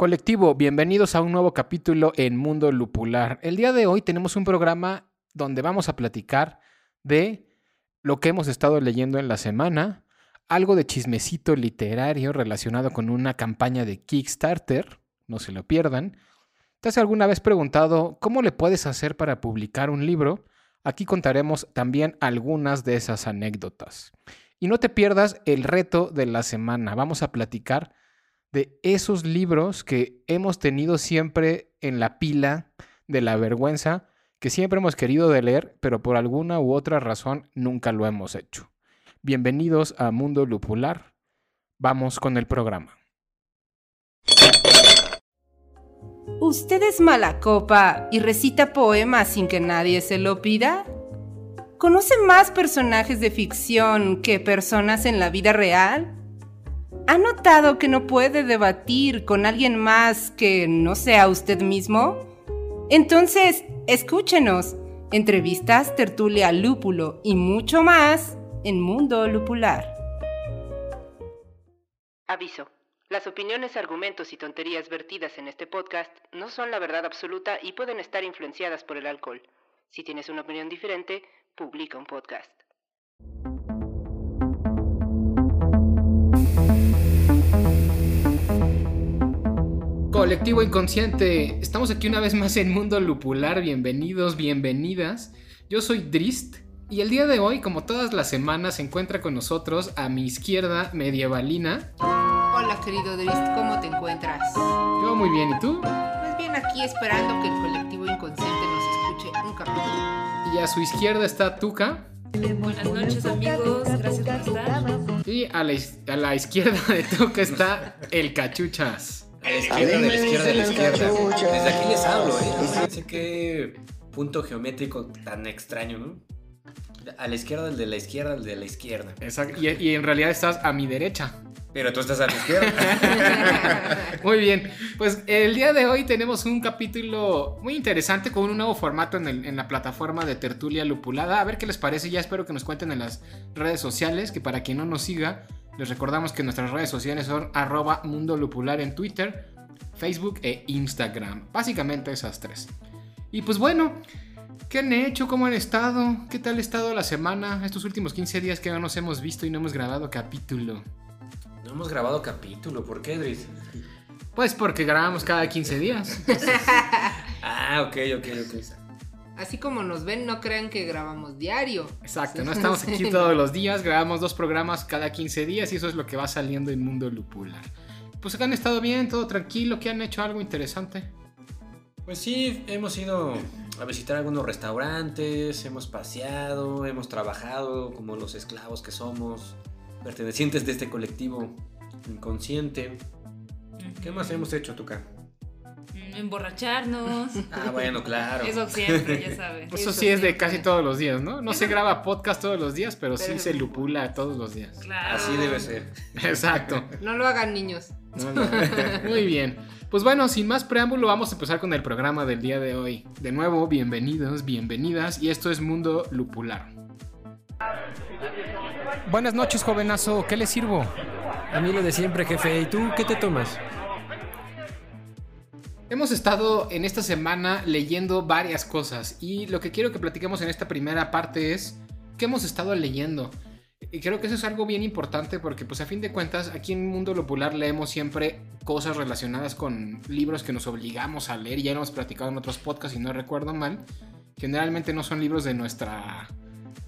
Colectivo, bienvenidos a un nuevo capítulo en Mundo Lupular. El día de hoy tenemos un programa donde vamos a platicar de lo que hemos estado leyendo en la semana, algo de chismecito literario relacionado con una campaña de Kickstarter, no se lo pierdan. ¿Te has alguna vez preguntado cómo le puedes hacer para publicar un libro? Aquí contaremos también algunas de esas anécdotas. Y no te pierdas el reto de la semana. Vamos a platicar de esos libros que hemos tenido siempre en la pila de la vergüenza, que siempre hemos querido leer, pero por alguna u otra razón nunca lo hemos hecho. Bienvenidos a Mundo Lupular. Vamos con el programa. ¿Usted es mala copa y recita poemas sin que nadie se lo pida? ¿Conoce más personajes de ficción que personas en la vida real? ¿Ha notado que no puede debatir con alguien más que no sea usted mismo? Entonces, escúchenos. Entrevistas, tertulia, lúpulo y mucho más en Mundo Lupular. Aviso. Las opiniones, argumentos y tonterías vertidas en este podcast no son la verdad absoluta y pueden estar influenciadas por el alcohol. Si tienes una opinión diferente, publica un podcast. Colectivo Inconsciente, estamos aquí una vez más en Mundo Lupular, bienvenidos, bienvenidas. Yo soy Drist y el día de hoy, como todas las semanas, se encuentra con nosotros a mi izquierda medievalina. Hola querido Drist, ¿cómo te encuentras? Yo muy bien, ¿y tú? Pues bien, aquí esperando que el Colectivo Inconsciente nos escuche un capítulo. Y a su izquierda está Tuca. Buenas noches amigos, gracias por estar. Y a la, a la izquierda de Tuca está el Cachuchas. A la izquierda, de la izquierda, de la izquierda. Desde aquí les hablo, ¿eh? Fíjense qué punto geométrico tan extraño, ¿no? A la izquierda, el de la izquierda, el de la izquierda. Exacto. Y, y en realidad estás a mi derecha. Pero tú estás a la izquierda. Muy bien, pues el día de hoy tenemos un capítulo muy interesante con un nuevo formato en, el- en la plataforma de Tertulia Lupulada. A ver qué les parece, ya espero que nos cuenten en las redes sociales, que para quien no nos siga, les recordamos que nuestras redes sociales son arroba Mundo Lupular en Twitter, Facebook e Instagram. Básicamente esas tres. Y pues bueno, ¿qué han hecho? ¿Cómo han estado? ¿Qué tal ha estado la semana? Estos últimos 15 días que no nos hemos visto y no hemos grabado capítulo. No hemos grabado capítulo, ¿por qué, Dris? Pues porque grabamos cada 15 días. Ah, ok, ok, ok. Así como nos ven, no crean que grabamos diario. Exacto, no estamos aquí todos los días, grabamos dos programas cada 15 días y eso es lo que va saliendo en Mundo Lupular. Pues han estado bien, todo tranquilo, que han hecho algo interesante. Pues sí, hemos ido a visitar algunos restaurantes, hemos paseado, hemos trabajado como los esclavos que somos, pertenecientes de este colectivo inconsciente. ¿Qué más hemos hecho, Tuca? Emborracharnos. Ah, bueno, claro. Eso siempre, ya sabes. Pues eso Eso sí es de casi todos los días, ¿no? No se graba podcast todos los días, pero sí se lupula todos los días. Claro. Así debe ser. Exacto. No lo hagan niños. No, no. Muy bien. Pues bueno, sin más preámbulo, vamos a empezar con el programa del día de hoy. De nuevo, bienvenidos, bienvenidas, y esto es Mundo Lupular. Buenas noches, jovenazo, ¿qué le sirvo? A mí lo de siempre, jefe. ¿Y tú qué te tomas? Hemos estado en esta semana leyendo varias cosas y lo que quiero que platiquemos en esta primera parte es qué hemos estado leyendo. Y creo que eso es algo bien importante porque pues a fin de cuentas aquí en Mundo Popular leemos siempre cosas relacionadas con libros que nos obligamos a leer. Ya hemos platicado en otros podcasts y no recuerdo mal. Generalmente no son libros de nuestra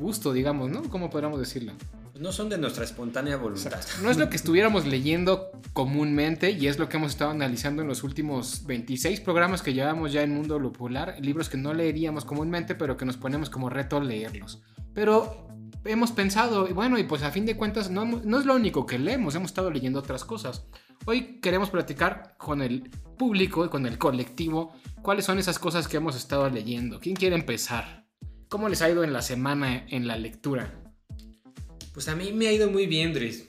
gusto, digamos, ¿no? ¿Cómo podríamos decirlo? No son de nuestra espontánea voluntad. No es lo que estuviéramos leyendo comúnmente y es lo que hemos estado analizando en los últimos 26 programas que llevamos ya en Mundo Lupular, libros que no leeríamos comúnmente pero que nos ponemos como reto leerlos. Pero hemos pensado, y bueno, y pues a fin de cuentas no, no es lo único que leemos, hemos estado leyendo otras cosas. Hoy queremos platicar con el público y con el colectivo cuáles son esas cosas que hemos estado leyendo. ¿Quién quiere empezar? ¿Cómo les ha ido en la semana en la lectura? Pues a mí me ha ido muy bien, Dris.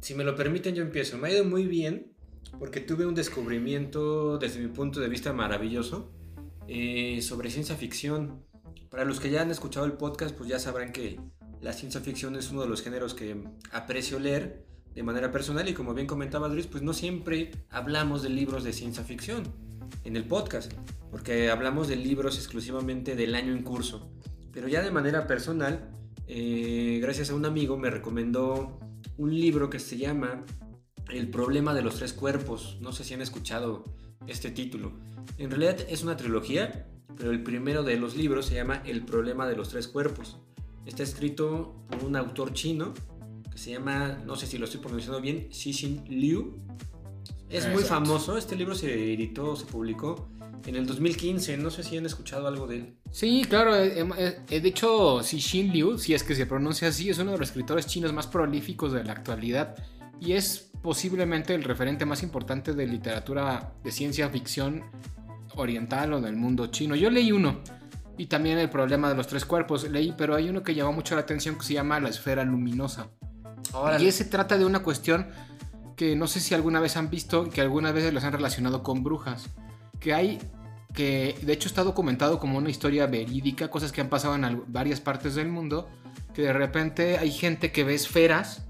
Si me lo permiten, yo empiezo. Me ha ido muy bien porque tuve un descubrimiento desde mi punto de vista maravilloso eh, sobre ciencia ficción. Para los que ya han escuchado el podcast, pues ya sabrán que la ciencia ficción es uno de los géneros que aprecio leer, de manera personal y como bien comentaba Luis, pues no siempre hablamos de libros de ciencia ficción en el podcast, porque hablamos de libros exclusivamente del año en curso. Pero ya de manera personal, eh, gracias a un amigo me recomendó un libro que se llama El problema de los tres cuerpos. No sé si han escuchado este título. En realidad es una trilogía, pero el primero de los libros se llama El problema de los tres cuerpos. Está escrito por un autor chino que se llama, no sé si lo estoy pronunciando bien, Xixin Liu. Es muy Exacto. famoso, este libro se editó, se publicó en el 2015, no sé si han escuchado algo de él. Sí, claro. eh, eh, eh, de hecho, Xixin Liu, si es que se pronuncia así, es uno de los escritores chinos más prolíficos de la actualidad y es posiblemente el referente más importante de literatura de ciencia ficción oriental o del mundo chino. Yo leí uno y también el problema de los tres cuerpos leí, pero hay uno que llamó mucho la atención que se llama la esfera luminosa. Órale. Y ese trata de una cuestión que no sé si alguna vez han visto, que algunas veces los han relacionado con brujas. Que hay, que de hecho está documentado como una historia verídica, cosas que han pasado en varias partes del mundo, que de repente hay gente que ve esferas,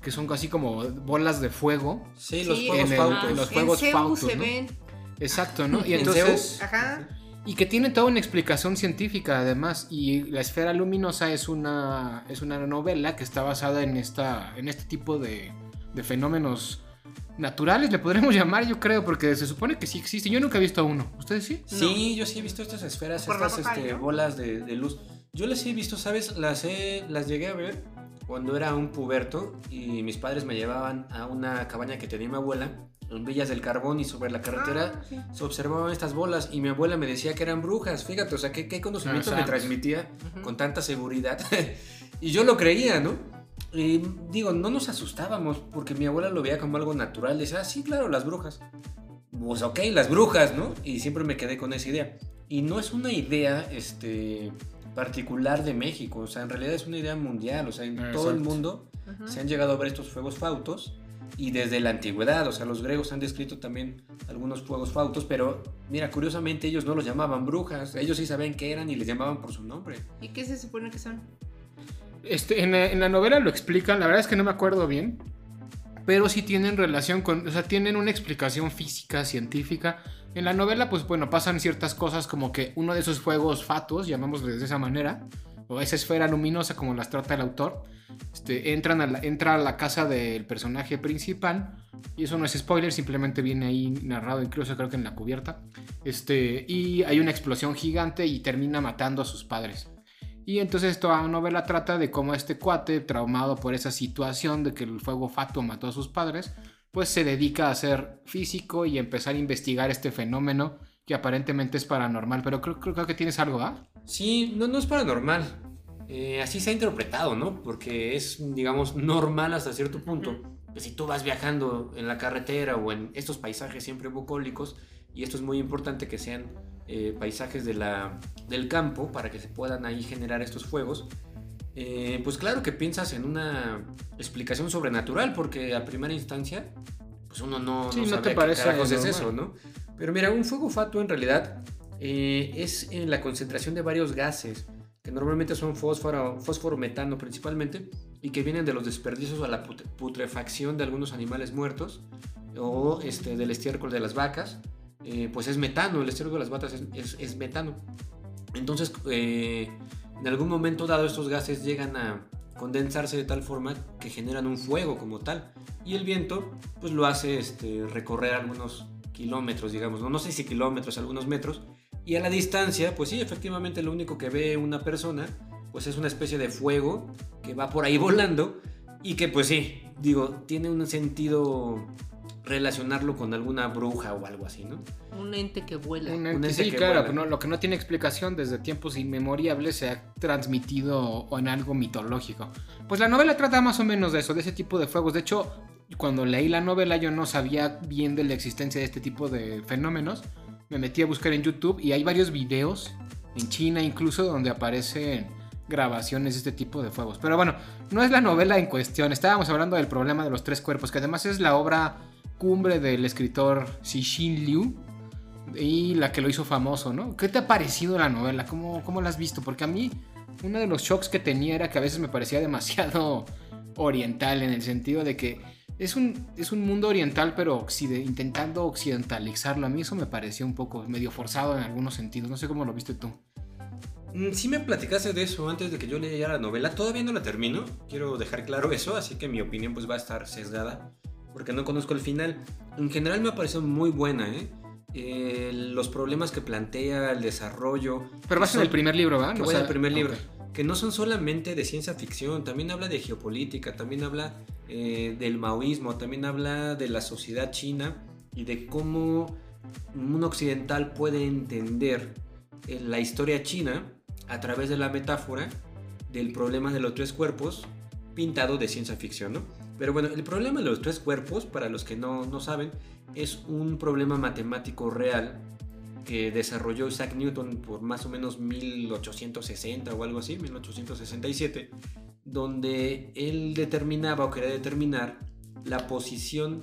que son casi como bolas de fuego. Sí, los Sí, juegos en el- en los en juegos CEU Fautos, se ¿no? ven. Exacto, ¿no? Y ¿En entonces... Ajá. Y que tiene toda una explicación científica además. Y La Esfera Luminosa es una, es una novela que está basada en, esta, en este tipo de, de fenómenos naturales, le podremos llamar, yo creo, porque se supone que sí existe. Yo nunca he visto uno. ¿Ustedes sí? Sí, yo sí he visto estas esferas, Por estas este, ¿no? bolas de, de luz. Yo las he visto, ¿sabes? Las, he- las llegué a ver cuando era un puberto y mis padres me llevaban a una cabaña que tenía mi abuela en Villas del Carbón y sobre la carretera Ah, sí. se observaban estas bolas y mi abuela me decía que eran brujas. Fíjate, o sea, qué, qué conocimiento Ah, me transmitía con tanta seguridad. y yo lo creía, ¿no? Y digo, no nos asustábamos porque mi abuela lo veía como algo natural. Decía, ah, sí, claro, las brujas. Pues ok, las brujas, ¿no? Y siempre me quedé con esa idea. Y no es una idea este, particular de México, o sea, en realidad es una idea mundial, o sea, en todo el Exacto. mundo Ujú. se han llegado a ver estos fuegos fautos y desde la antigüedad, o sea, los griegos han descrito también algunos fuegos fautos, pero mira, curiosamente ellos no los llamaban brujas, ellos sí sabían qué eran y les llamaban por su nombre. ¿Y qué se supone que son? Este, en, la, novela lo explican, la verdad es que no me acuerdo bien, pero sí tienen relación con, o sea, tienen una explicación física, científica. En la novela, pues bueno, pasan ciertas cosas como que uno de esos fuegos fatuos, llamémosles de esa manera, o esa esfera luminosa como las trata el autor, este, entran a la, entra a la casa del personaje principal, y eso no es spoiler, simplemente viene ahí narrado, incluso creo que en la cubierta, este, y hay una explosión gigante y termina matando a sus padres. Y entonces toda la novela trata de cómo este cuate, traumado por esa situación de que el fuego fatuo mató a sus padres, pues se dedica a ser físico y empezar a investigar este fenómeno que aparentemente es paranormal. Pero creo, creo, creo que tienes algo, ¿ah? Sí, no, no es paranormal. Eh, así se ha interpretado, ¿no? Porque es, digamos, normal hasta cierto punto. Que si tú vas viajando en la carretera o en estos paisajes siempre bucólicos, y esto es muy importante que sean eh, paisajes de la, del campo para que se puedan ahí generar estos fuegos, eh, pues claro que piensas en una explicación sobrenatural, porque a primera instancia, pues uno no, Sí, no no sabe te qué parece carajos es eso, ¿no? Pero mira, un fuego fatuo en realidad eh, es en la concentración de varios gases, que normalmente son fósforo, fósforo metano principalmente, y que vienen de los desperdicios o la put- putrefacción de algunos animales muertos, o este, del estiércol de las vacas, eh, pues es metano, el estiércol de las es, es- es metano. Entonces, eh, en algún momento dado estos gases llegan a condensarse de tal forma que generan un fuego como tal. Y el viento, pues lo hace este, recorrer algunos kilómetros, digamos, ¿no? no sé si kilómetros, algunos metros. Y a la distancia, pues sí, efectivamente lo único que ve una persona, pues es una especie de fuego que va por ahí volando y que pues sí, digo, tiene un sentido relacionarlo con alguna bruja o algo así, ¿no? Un ente que vuela. Un Un ente- ente sí, que claro, vuela. no- lo que no tiene explicación desde tiempos inmemoriales se ha transmitido o en algo mitológico. Pues la novela trata más o menos de eso, de ese tipo de fuegos. De hecho, cuando leí la novela yo no sabía bien de la existencia de este tipo de fenómenos. Me metí a buscar en YouTube y hay varios videos, en China incluso, donde aparecen grabaciones de este tipo de fuegos. Pero bueno, no es la novela en cuestión. Estábamos hablando del problema de los tres cuerpos, que además es la obra cumbre del escritor Xixin Liu y la que lo hizo famoso, ¿no? ¿Qué te ha parecido la novela? ¿Cómo, cómo la has visto? Porque a mí uno de los shocks que tenía era que a veces me parecía demasiado oriental en el sentido de que es un, es un mundo oriental, pero occide- intentando occidentalizarlo. A mí eso me pareció un poco medio forzado en algunos sentidos. No sé cómo lo viste tú. Mm, Sí me platicaste de eso antes de que yo leyera la novela. Todavía no la termino. Quiero dejar claro eso, así que mi opinión pues va a estar sesgada porque no conozco el final. En general me ha parecido muy buena, ¿eh? Eh, los problemas que plantea, el desarrollo. Pero vas en son- el primer libro, ¿verdad? que O voy en sea, el primer libro. Que no son solamente de ciencia ficción, también habla de geopolítica, también habla eh, del maoísmo, también habla de la sociedad china y de cómo un occidental puede entender eh, la historia china a través de la metáfora del problema de los tres cuerpos pintado de ciencia ficción, ¿no? Pero bueno, el problema de los tres cuerpos, para los que no, no saben, es un problema matemático real que desarrolló Isaac Newton por más o menos 1860 o algo así, 1867, donde él determinaba o quería determinar la posición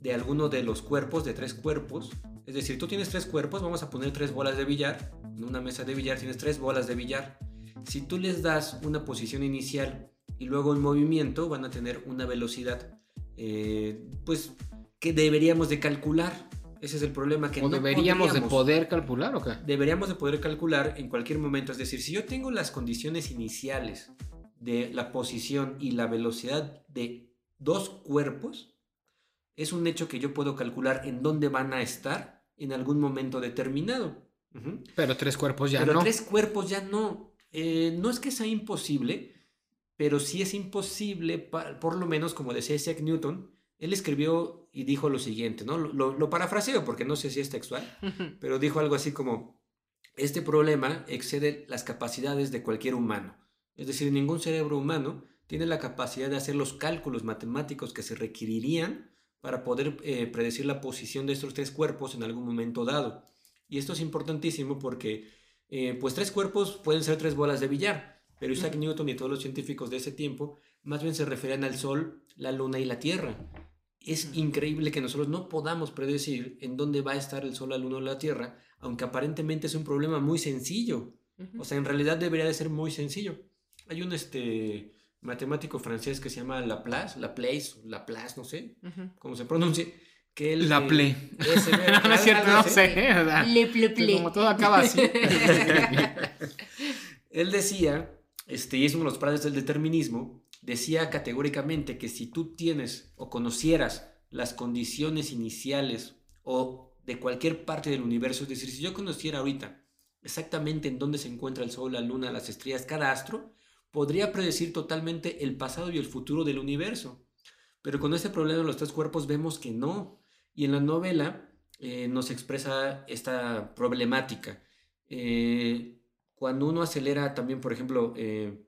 de alguno de los cuerpos, de tres cuerpos. Es decir, tú tienes tres cuerpos, vamos a poner tres bolas de billar. En una mesa de billar tienes tres bolas de billar. Si tú les das una posición inicial y luego un movimiento, van a tener una velocidad, eh, pues, que deberíamos de calcular. Ese es el problema que ¿O no deberíamos de poder calcular o qué? deberíamos de poder calcular en cualquier momento. Es decir, si yo tengo las condiciones iniciales de la posición y la velocidad de dos cuerpos, es un hecho que yo puedo calcular en dónde van a estar en algún momento determinado. Pero tres cuerpos ya pero no. tres cuerpos ya no. Eh, no es que sea imposible, pero sí es imposible, por lo menos como decía Isaac Newton, él escribió y dijo lo siguiente, ¿no? Lo, lo- lo parafraseo porque no sé si es textual, pero dijo algo así como, este problema excede las capacidades de cualquier humano. Es decir, ningún cerebro humano tiene la capacidad de hacer los cálculos matemáticos que se requerirían para poder eh, predecir la posición de estos tres cuerpos en algún momento dado. Y esto es importantísimo porque, eh, pues tres cuerpos pueden ser tres bolas de billar, pero Isaac Newton y todos los científicos de ese tiempo más bien se referían al Sol, la Luna y la Tierra. Es increíble que nosotros no podamos predecir en dónde va a estar el Sol, la Luna o la Tierra, aunque aparentemente es un problema muy sencillo. O sea, en realidad debería de ser muy sencillo. Hay un este, matemático francés que se llama Laplace, Laplace, Laplace, no sé cómo se pronuncie, que él... La eh, ple. ese, no es cierto, no sé. ¿verdad? Le ple ple. Como todo acaba así. Él decía, este, y es uno de los padres del determinismo, decía categóricamente que si tú tienes o conocieras las condiciones iniciales o de cualquier parte del universo, es decir, si yo conociera ahorita exactamente en dónde se encuentra el Sol, la Luna, las estrellas, cada astro, podría predecir totalmente el pasado y el futuro del universo. Pero con este problema de los tres cuerpos vemos que no. Y en la novela eh, nos expresa esta problemática. Eh, cuando uno acelera también, por ejemplo, eh,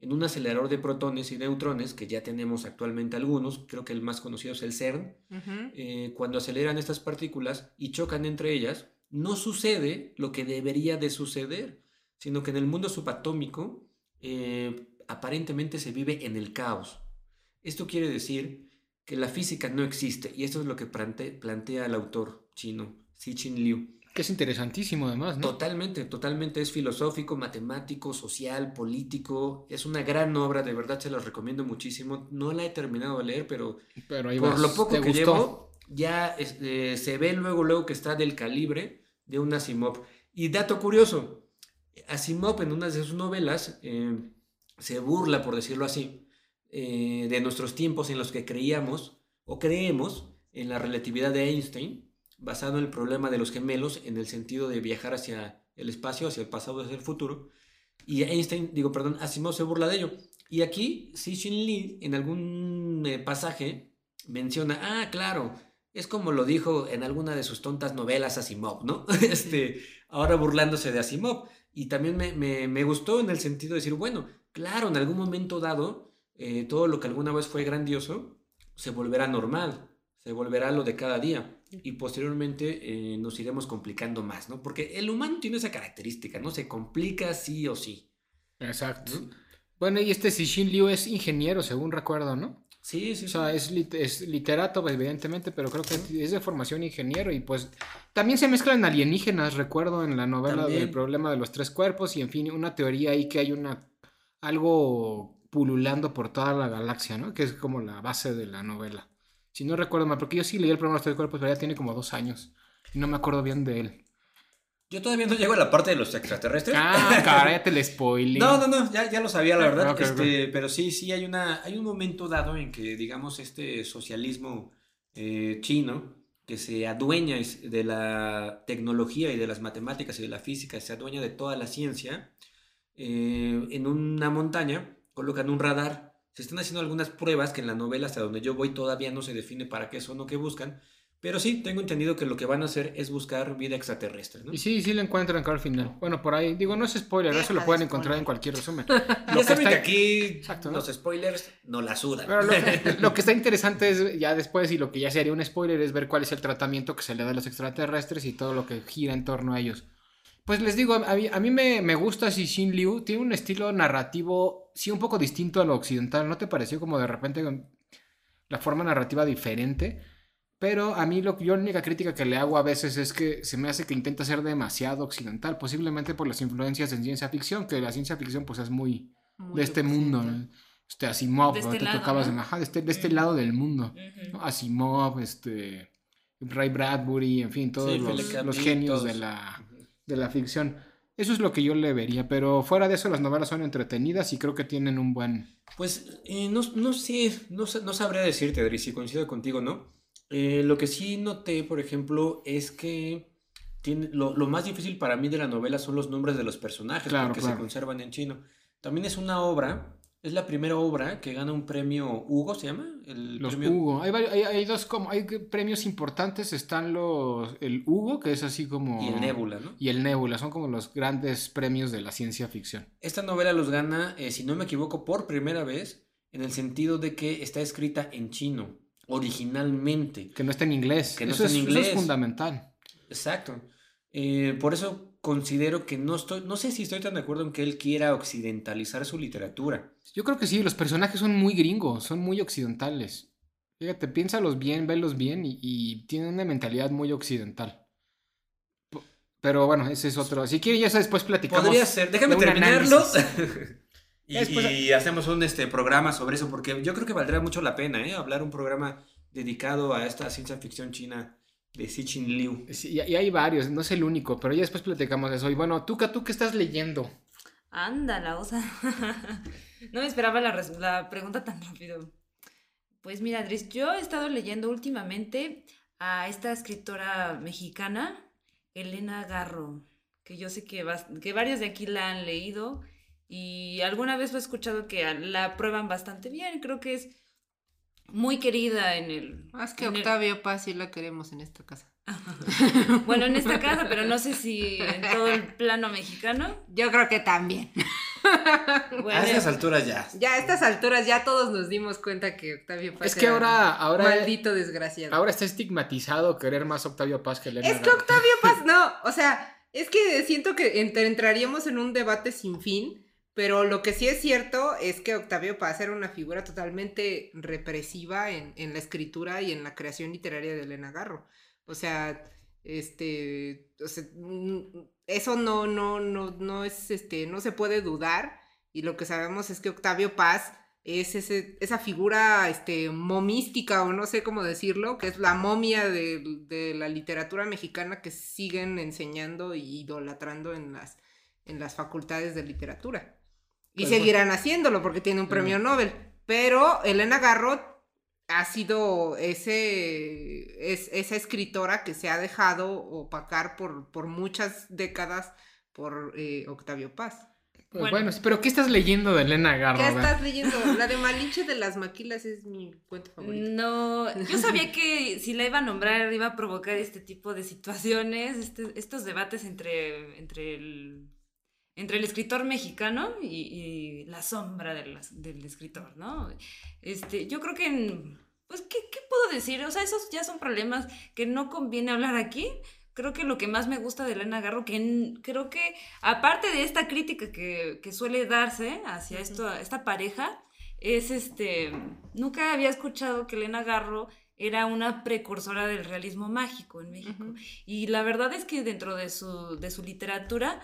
en un acelerador de protones y neutrones, que ya tenemos actualmente algunos, creo que el más conocido es el CERN, eh, cuando aceleran estas partículas y chocan entre ellas, no sucede lo que debería de suceder, sino que en el mundo subatómico eh, aparentemente se vive en el caos. Esto quiere decir que la física no existe, y esto es lo que plante- plantea el autor chino, Xi Liu. Que es interesantísimo además, ¿no? Totalmente, totalmente es filosófico, matemático, social, político. Es una gran obra, de verdad se las recomiendo muchísimo. No la he terminado de leer, pero Pero ahí por vas. lo poco ¿Te que gustó? llevo, ya este, se ve luego, luego que está del calibre de un Asimov. Y dato curioso, Asimov en una de sus novelas eh, se burla, por decirlo así, eh, de nuestros tiempos en los que creíamos o creemos en la relatividad de Einstein, basado en el problema de los gemelos en el sentido de viajar hacia el espacio, hacia el pasado, hacia el futuro. Y Einstein, digo, perdón, Asimov se burla de ello. Y aquí, Xi Lee, en algún eh, pasaje, menciona, ah, claro, es como lo dijo en alguna de sus tontas novelas Asimov, ¿no? este, ahora burlándose de Asimov. Y también me, me- me gustó en el sentido de decir, bueno, claro, en algún momento dado, eh, todo lo que alguna vez fue grandioso se volverá normal, se volverá lo de cada día. Y posteriormente eh, nos iremos complicando más, ¿no? Porque el humano tiene esa característica, ¿no? Se complica sí o sí. Exacto. ¿no? Bueno, y este Cixin Liu es ingeniero, según recuerdo, ¿no? Sí, sí, O sí. sea, es, lit- es literato, evidentemente, pero creo que es de formación ingeniero y pues también se mezclan alienígenas, recuerdo en la novela También. del problema de los tres cuerpos y en fin, una teoría ahí que hay una algo pululando por toda la galaxia, ¿no? Que es como la base de la novela. Si no recuerdo mal, porque yo sí leí el programa de cuerpos, pero ya tiene como dos años. Y no me acuerdo bien de él. Yo todavía no llego a la parte de los extraterrestres. Ah, caray, ya te le spoilé. No, no, no, ya, ya lo sabía, la verdad. Ok, este, Pero sí, sí, hay, una, hay un momento dado en que, digamos, este socialismo eh, chino, que se adueña de la tecnología y de las matemáticas y de la física, se adueña de toda la ciencia, eh, en una montaña colocan un radar. Se están haciendo algunas pruebas que en la novela, hasta donde yo voy, todavía no se define para qué son o qué buscan. Pero sí, tengo entendido que lo que van a hacer es buscar vida extraterrestre, ¿no? Y sí, sí lo encuentran claro al final. Bueno, por ahí, digo, no es spoiler, eso lo pueden de encontrar en cualquier resumen. Ya Lo que saben está- que aquí Exacto, ¿no? los spoilers no la sudan. Pero lo, lo que está interesante es ya después, y lo que ya sería un spoiler, es ver cuál es el tratamiento que se le da a los extraterrestres y todo lo que gira en torno a ellos. Pues les digo, a mí, a mí me, me gusta si Xin Liu tiene un estilo narrativo, sí, un poco distinto a lo occidental. ¿No te pareció como de repente la forma narrativa diferente? Pero a mí lo que yo la única crítica que le hago a veces es que se me hace que intenta ser demasiado occidental, posiblemente por las influencias en ciencia ficción, que la ciencia ficción pues es muy Muy de este mundo. ¿no? este Asimov, este te lado, tocabas ¿no? de, ajá, de este, de este lado del mundo. Asimov, este Ray Bradbury, en fin, todos Sí, los, los genios de la, de la ficción. Eso es lo que yo le vería, pero fuera de eso las novelas son entretenidas y creo que tienen un buen... Pues eh, no, no sé, no, no sabría decirte, Adri, si coincido contigo, ¿no? Eh, lo que sí noté, por ejemplo, es que tiene, lo, lo más difícil para mí de la novela son los nombres de los personajes, Claro, porque claro. se conservan en chino. También es una obra, es la primera obra que gana un premio Hugo, ¿se llama? El Los premio... Hugo. Hay, hay, hay dos como... Hay premios importantes. Están los... El Hugo, que es así como... Y el Nebula, ¿no? Y el Nebula. Son como los grandes premios de la ciencia ficción. Esta novela los gana, eh, si no me equivoco, por primera vez, en el sentido de que está escrita en chino, originalmente. Que no está en inglés. Que no eso, está en es, eso es inglés. fundamental. Exacto. Eh, por eso considero que no estoy, no sé si estoy tan de acuerdo en que él quiera occidentalizar su literatura. Yo creo que sí, los personajes son muy gringos, son muy occidentales. Fíjate, piénsalos bien, velos bien y, y tienen una mentalidad muy occidental. Pero bueno, ese es otro. Si quieren, ya eso después platicamos. Podría ser, déjame de terminarlo. después- y hacemos un este, programa sobre eso, porque yo creo que valdría mucho la pena, ¿eh? Hablar un programa dedicado a esta ciencia ficción china de Xixin Liu. Sí, y, hay varios, no es el único, pero ya después platicamos de eso. Y bueno, Tuca, ¿tú qué estás leyendo? Ándala, o sea. no me esperaba la, la pregunta tan rápido. Pues mira, Andrés, yo he estado leyendo últimamente a esta escritora mexicana, Elena Garro, que yo sé que, que varios de aquí la han leído y alguna vez lo he escuchado que la aprueban bastante bien. Creo que es muy querida en el... Más que en el- Octavio Paz sí la queremos en esta casa. bueno, en esta casa, pero no sé si en todo el plano mexicano. Yo creo que también. Bueno, a estas alturas ya. Ya a estas alturas ya todos nos dimos cuenta que Octavio Paz Es que era ahora, ahora, maldito desgraciado. ahora está estigmatizado querer más Octavio Paz que Elena Es que. Octavio Paz, no, o sea, es que siento que ent- entraríamos en un debate sin fin, pero lo que sí es cierto es que Octavio Paz era una figura totalmente represiva en, en la escritura y en la creación literaria de Elena Garro. O sea, este, o sea, eso no, no, no, no es, este, no se puede dudar. Y lo que sabemos es que Octavio Paz es ese, esa figura este, momística, o no sé cómo decirlo, que es la momia de, de la literatura mexicana que siguen enseñando y idolatrando en las, en las facultades de literatura. Y Pues, seguirán haciéndolo porque tiene un premio Nobel. Pero Elena Garrot ha sido ese, es, esa escritora que se ha dejado opacar por, por muchas décadas por eh, Octavio Paz. Pues Bueno. bueno, pero ¿qué estás leyendo de Elena Garro? ¿Qué estás leyendo? La de Malinche de las Maquilas es mi cuento favorito. No, yo sabía que si la iba a nombrar iba a provocar este tipo de situaciones, este- estos debates entre, entre, el, entre el escritor mexicano y, y la sombra de las- del escritor, ¿no? Este, yo creo que, en- pues, ¿qué, qué puedo decir? O sea, esos ya son problemas que no conviene hablar aquí. Creo que lo que más me gusta de Elena Garro, que en- creo que aparte de esta crítica que, que suele darse hacia esto, esta pareja, es este, nunca había escuchado que Elena Garro era una precursora del realismo mágico en México. Ujú. Y la verdad es que dentro de su, de su literatura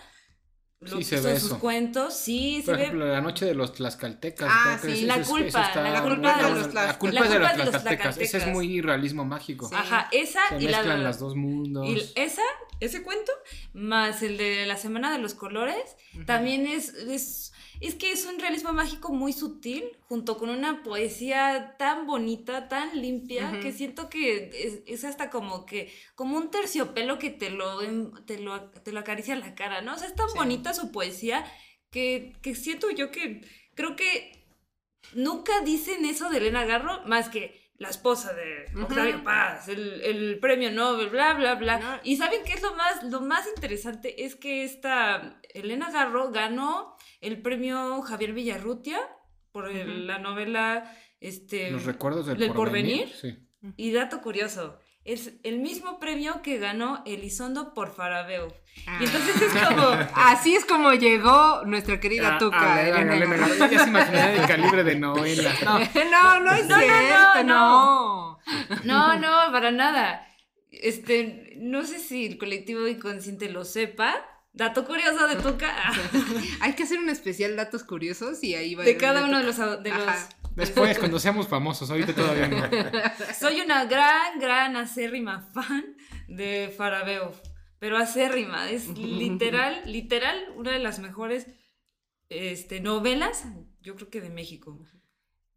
lo Sí, se ve sus eso. cuentos, sí, se Por ve ejemplo, la noche de los tlaxcaltecas. Ah, creo que sí, ese- la culpa, está la culpa de los La culpa la es de los tlaxcaltecas. Ese es tlaxcaltecas. muy realismo mágico. Sí. Ajá, esa Se y la mezclan los dos mundos. Y esa, ese cuento, más el de la Semana de los Colores, también es, es, es que es un realismo mágico muy sutil, junto con una poesía tan bonita, tan limpia, que siento que es, es hasta como que, como un terciopelo que te lo, te lo, te lo acaricia la cara, ¿no? O sea, es tan Sí. bonita su poesía que, que siento yo que, creo que nunca dicen eso de Elena Garro más que la esposa de. Octavio Paz, el, el premio Nobel, bla, bla, bla. No. Y ¿saben qué es lo más, lo más interesante? Es que esta Elena Garro ganó el premio Javier Villarrutia por el- la novela este, Los recuerdos del, ¿Del porvenir. porvenir? Sí. Y dato curioso, es el mismo premio que ganó Elizondo por Farabeo. Y entonces es como... Así es como llegó nuestra querida Ah, Tuca. ah, Elena Elena Garro. Garro. Ya se imaginé el calibre de novela. No, No, no es No, no, cierto, no, no. No, no, para nada. Este, no sé si el colectivo inconsciente lo sepa. Dato curioso de Tuca. Hay que hacer un especial datos curiosos y ahí va a De cada uno de los, de los después, cuando seamos famosos, ahorita todavía no. Soy una gran, gran acérrima fan de Farabeo. Pero acérrima, es literal, literal, una de las mejores este, novelas, yo creo que de México.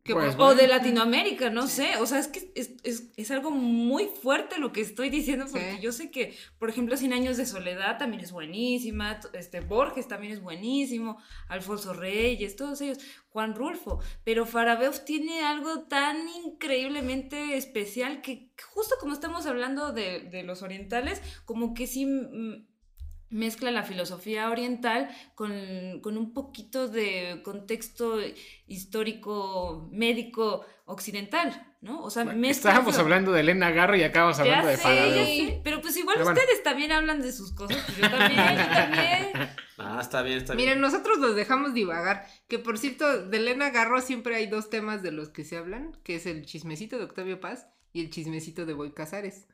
Pues. O de Latinoamérica, no sé. O sea, es que es, es- es algo muy fuerte lo que estoy diciendo, porque Sí. yo sé que, por ejemplo, Cien Años de Soledad también es buenísima, este Borges también es buenísimo, Alfonso Reyes, todos ellos, Juan Rulfo. Pero Farabeuf tiene algo tan increíblemente especial que, justo como estamos hablando de, de los orientales, como que sí. Mezcla la filosofía oriental con, con un poquito de contexto histórico, médico, occidental, ¿no? O sea, mezcla Estábamos eso. hablando de Elena Garro y acabamos Ya hablando de ya sé, Pero pues igual Pero bueno. ustedes también hablan de sus cosas, pues yo también, yo también. Ah, está bien, está bien. Miren, nosotros los dejamos divagar. Que por cierto, de Elena Garro siempre hay dos temas de los que se hablan, que es el chismecito de Octavio Paz y el chismecito de Boy Casares.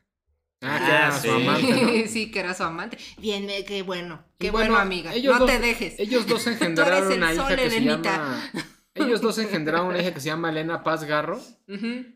Ah, que era su sí. amante, ¿no? sí, que era su amante. Bien, eh, qué bueno. Qué bueno, bueno, amiga. no dos- te dejes. Ellos dos engendraron una hija que se llama... Ellos dos engendraron una hija que se llama Elena Paz Garro,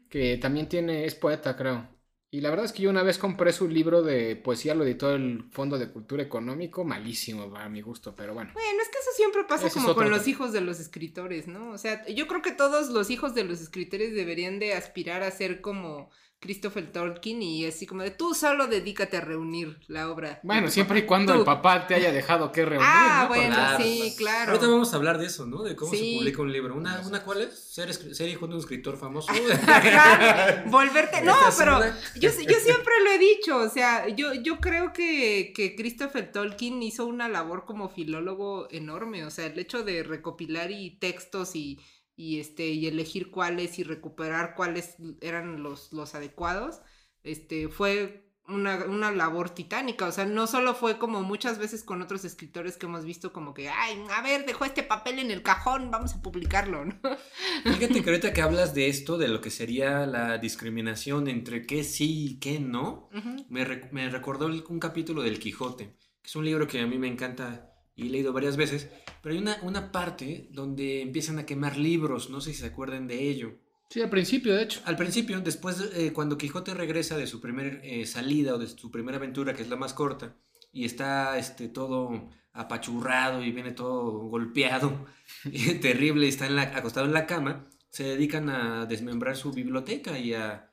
que también tiene, es poeta, creo. Y la verdad es que yo una vez compré su libro de poesía, lo editó el Fondo de Cultura Económico, malísimo para mi gusto, pero bueno. Bueno, es que eso siempre pasa como con los hijos de los escritores, ¿no? O sea, yo creo que todos los hijos de los escritores deberían de aspirar a ser como Christopher Tolkien y así como de tú solo dedícate a reunir la obra. Bueno, siempre y cuando Tú. el papá te haya dejado que reunir, Ah, ¿no? bueno, Claro, sí, pues, claro. Ahorita vamos a hablar de eso, ¿no? De cómo Sí. se publica un libro. ¿Una, una cuál es? Ser, ser hijo de un escritor famoso. Volverte. No, pero yo, yo siempre lo he dicho. O sea, yo, yo creo que, que Christopher Tolkien hizo una labor como filólogo enorme. O sea, el hecho de recopilar y textos y, y este, y elegir cuáles y recuperar cuáles eran los, los adecuados, este, fue una, una labor titánica. O sea, no solo fue como muchas veces con otros escritores que hemos visto como que, ay, a ver, dejó este papel en el cajón, vamos a publicarlo, ¿no? Fíjate que ahorita que hablas de esto, de lo que sería la discriminación entre qué sí y qué no, me, me recordó un capítulo del Quijote, que es un libro que a mí me encanta y he leído varias veces, pero hay una, una parte donde empiezan a quemar libros, no sé si se acuerdan de ello. Sí, al principio, de hecho. Al principio, después, eh, cuando Quijote regresa de su primera salida o de su primera aventura, que es la más corta, y está este, todo apachurrado y viene todo golpeado, y terrible, y está en la- acostado en la cama, se dedican a desmembrar su biblioteca y a,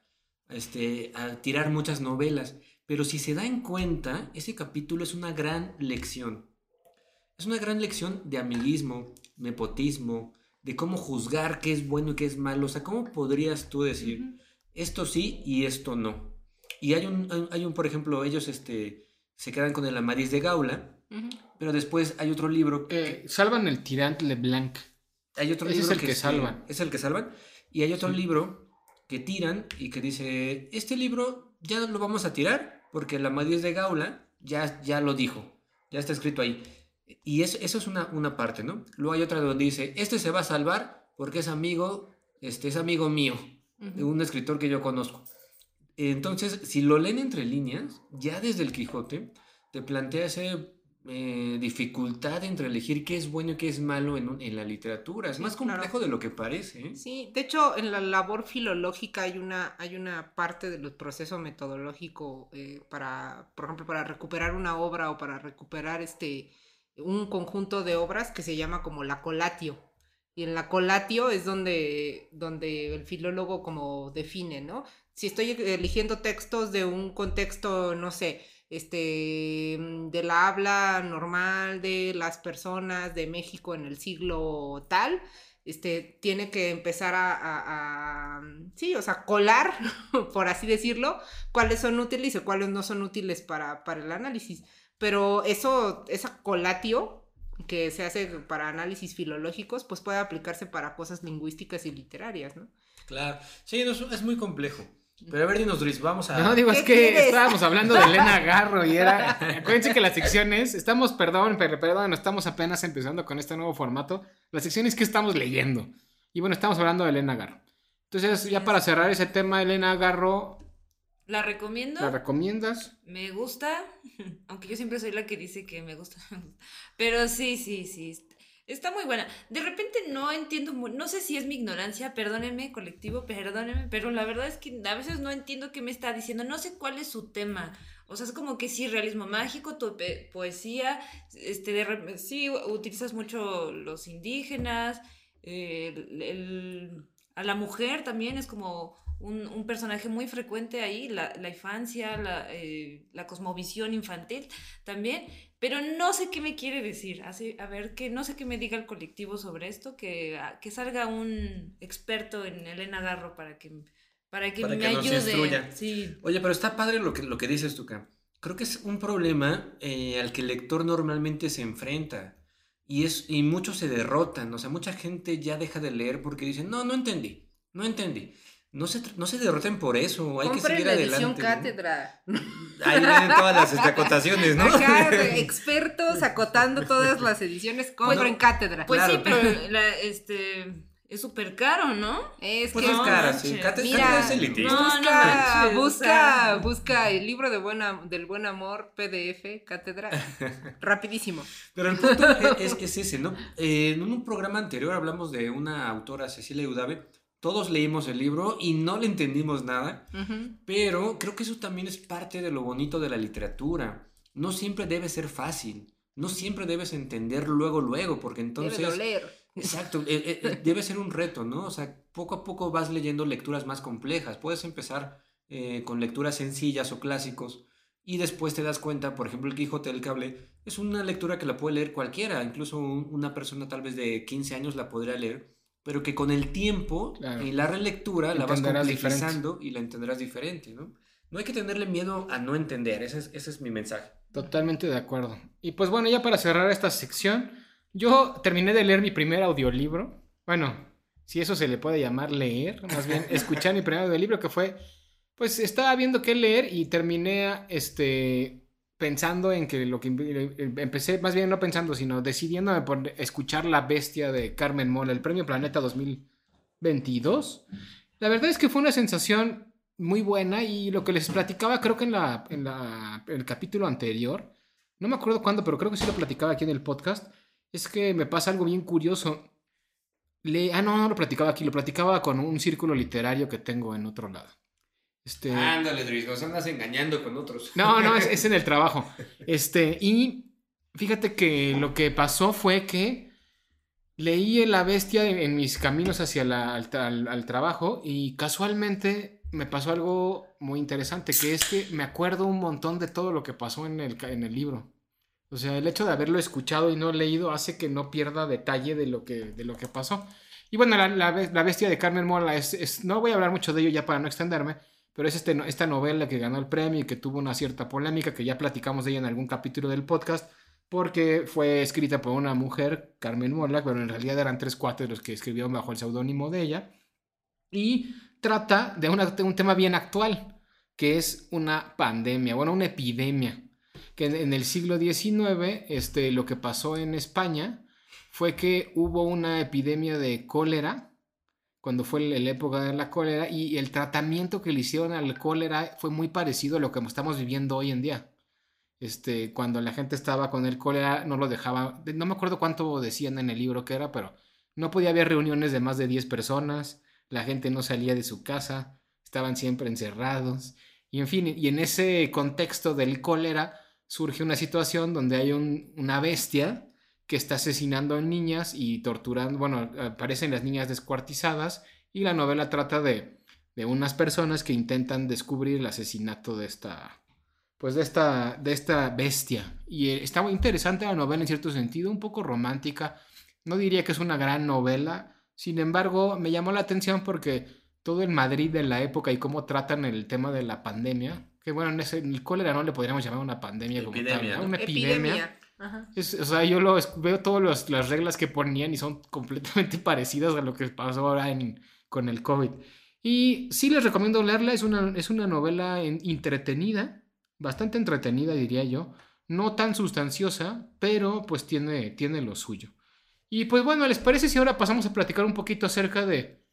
este, a tirar muchas novelas. Pero si se dan cuenta, ese capítulo es una gran lección. Es una gran lección de amiguismo, nepotismo, de cómo juzgar qué es bueno y qué es malo. O sea, ¿cómo podrías tú decir esto sí y esto no? Y hay un, hay- hay un por ejemplo, ellos este, se quedan con el Amadís de Gaula, pero después hay otro libro, Eh, salvan el tirante Leblanc. hay otro ese libro es el que salvan. Es el que salvan. Y hay otro Sí. libro que tiran y que dice, este libro ya lo vamos a tirar porque el Amadís de Gaula ya, ya lo dijo, ya está escrito ahí. Y eso, eso es una, una parte, ¿no? Luego hay otra donde dice, este se va a salvar porque es amigo, este es amigo mío, de un escritor que yo conozco. Entonces, si lo leen entre líneas, ya desde el Quijote, te plantea ese eh, dificultad entre elegir qué es bueno y qué es malo en, un- en la literatura. Es Sí, más claro. complejo de lo que parece. ¿eh? Sí, de hecho, en la labor filológica hay una, hay una parte del proceso metodológico eh, para, por ejemplo, para recuperar una obra o para recuperar este un conjunto de obras que se llama como la colatio. Y en la colatio es donde, donde el filólogo como define, ¿no? Si estoy eligiendo textos de un contexto, no sé, este, mm, de la habla normal de las personas de México en el siglo tal, este, tiene que empezar a, a, sí, o sea, colar, por así decirlo, cuáles son útiles y cuáles no son útiles para, para el análisis. Pero eso, esa colatio que se hace para análisis filológicos, pues puede aplicarse para cosas lingüísticas y literarias, ¿no? Claro. Sí, no, es, muy complejo. Pero a ver, dinos, Dries, vamos a. No, digo, es ¿Qué que quieres? estábamos hablando de Elena Garro y era. Acuérdense que las secciones, estamos, perdón, pero perdón, estamos apenas empezando con este nuevo formato. La sección es que estamos leyendo. Y bueno, estamos hablando de Elena Garro. Entonces, ya para cerrar ese tema, Elena Garro, La recomiendo. ¿la recomiendas? Me gusta, aunque yo siempre soy la que dice que me gusta. Pero sí, sí, sí. Está muy buena. De repente no entiendo, no sé si es mi ignorancia, perdónenme, colectivo, perdónenme, pero la verdad es que a veces no entiendo qué me está diciendo, no sé cuál es su tema. O sea, es como que sí, realismo mágico, tu poesía, este, de sí, utilizas mucho los indígenas, eh, el- el- a la mujer también es como un, un personaje muy frecuente ahí, la, la infancia, la, eh, la cosmovisión infantil también, pero no sé qué me quiere decir. Así, a ver, que no sé qué me diga el colectivo sobre esto, que, ah, que salga un experto en Elena Garro para que, para que Para me que ayude. Sí. Oye, pero está padre lo que, lo que dices tú, Cam. Creo que es un problema eh, al que el lector normalmente se enfrenta. Y, es, y muchos se derrotan. O sea, mucha gente ya deja de leer porque dicen, no, no entendí. No entendí. No se, tr- no se derroten por eso. Hay que seguir la adelante. edición ¿no? cátedra. Ahí vienen todas las este, acotaciones, ¿no? Acá, expertos acotando todas las ediciones, compren cátedra. Pues Claro. sí, pero la- este, es súper caro, ¿no? es Pues que es no cara, manches. sí. Mira, cátedra es elitista. no, busca, busca, busca el libro de buena, del buen amor, PDF, cátedra, rapidísimo. Pero el punto es, es ese, ¿no? Eh, en un programa anterior hablamos de una autora, Cecilia Udave. Todos leímos el libro y no le entendimos nada. Pero creo que eso también es parte de lo bonito de la literatura. No siempre debe ser fácil. No siempre debes entender luego, luego, porque entonces... Debe doler. Exacto, eh, eh, eh, debe ser un reto, ¿no? O sea, poco a poco vas leyendo lecturas más complejas. Puedes empezar eh, con lecturas sencillas o clásicos y después te das cuenta, por ejemplo, el Quijote del Cable es una lectura que la puede leer cualquiera, incluso un- una persona tal vez de 15 años la podría leer, pero que con el tiempo Claro. y la relectura la vas diferente. complejizando y la entenderás diferente, ¿no? No hay que tenerle miedo a no entender, ese es, ese es mi mensaje. Totalmente de acuerdo. Y pues bueno, ya para cerrar esta sección, yo terminé de leer mi primer audiolibro. Bueno, si eso se le puede llamar leer, más bien escuchar mi primer audiolibro que fue, pues estaba viendo qué leer y terminé este pensando en que lo que em- empecé, más bien no pensando, sino decidiéndome por escuchar La Bestia de Carmen Mola, el Premio Planeta 2022. La verdad es que fue una sensación muy buena y lo que les platicaba creo que en, la, en, la, el capítulo anterior, no me acuerdo cuándo, pero creo que sí lo platicaba aquí en el podcast, es que me pasa algo bien curioso. Le, ah, no, no lo platicaba aquí, lo platicaba con un círculo literario que tengo en otro lado. Este, Ándale, Dries, nos andas engañando con otros. no, no, es, es en el trabajo. Este, y fíjate que lo que pasó fue que leí La Bestia en, en mis caminos hacia la- al, al- al trabajo y casualmente me pasó algo muy interesante, que es que me acuerdo un montón de todo lo que pasó en el, en el libro. O sea, el hecho de haberlo escuchado y no leído hace que no pierda detalle de lo que, de lo que pasó. Y bueno, la, la be- la bestia de Carmen Mola es, es- No voy a hablar mucho de ello ya para no extenderme, pero es este, esta novela que ganó el premio y que tuvo una cierta polémica, que ya platicamos de ella en algún capítulo del podcast, porque fue escrita por una mujer, Carmen Mola, pero en realidad eran tres cuates los que escribieron bajo el seudónimo de ella. Y trata de un tema bien actual, que es una pandemia, bueno, una epidemia. Que en, en el siglo XIX, este, lo que pasó en España fue que hubo una epidemia de cólera, cuando fue la época de la cólera, y el tratamiento que le hicieron al cólera fue muy parecido a lo que estamos viviendo hoy en día. este, cuando la gente estaba con el cólera, no lo dejaba, no me acuerdo cuánto decían en el libro que era, pero no podía haber reuniones de más de 10 personas, la gente no salía de su casa, estaban siempre encerrados, y en fin, y en ese contexto del cólera surge una situación donde hay una bestia que está asesinando a niñas y torturando, bueno, aparecen las niñas descuartizadas y la novela trata de, de unas personas que intentan descubrir el asesinato de esta, pues de esta, de esta bestia. Y eh, está muy interesante la novela en cierto sentido, un poco romántica. No diría que es una gran novela, sin embargo, me llamó la atención porque todo el Madrid de la época y cómo tratan el tema de la pandemia, que bueno, en, ese, el cólera no le podríamos llamar una pandemia como tal, una epidemia. O sea, yo lo, veo todas las reglas que ponían y son completamente parecidas a lo que pasó ahora con el COVID. Y sí les recomiendo leerla, es una, es una novela entretenida, bastante entretenida, diría yo. No tan sustanciosa, pero pues tiene, tiene lo suyo. Y pues bueno, ¿les parece si ahora pasamos a platicar un poquito acerca de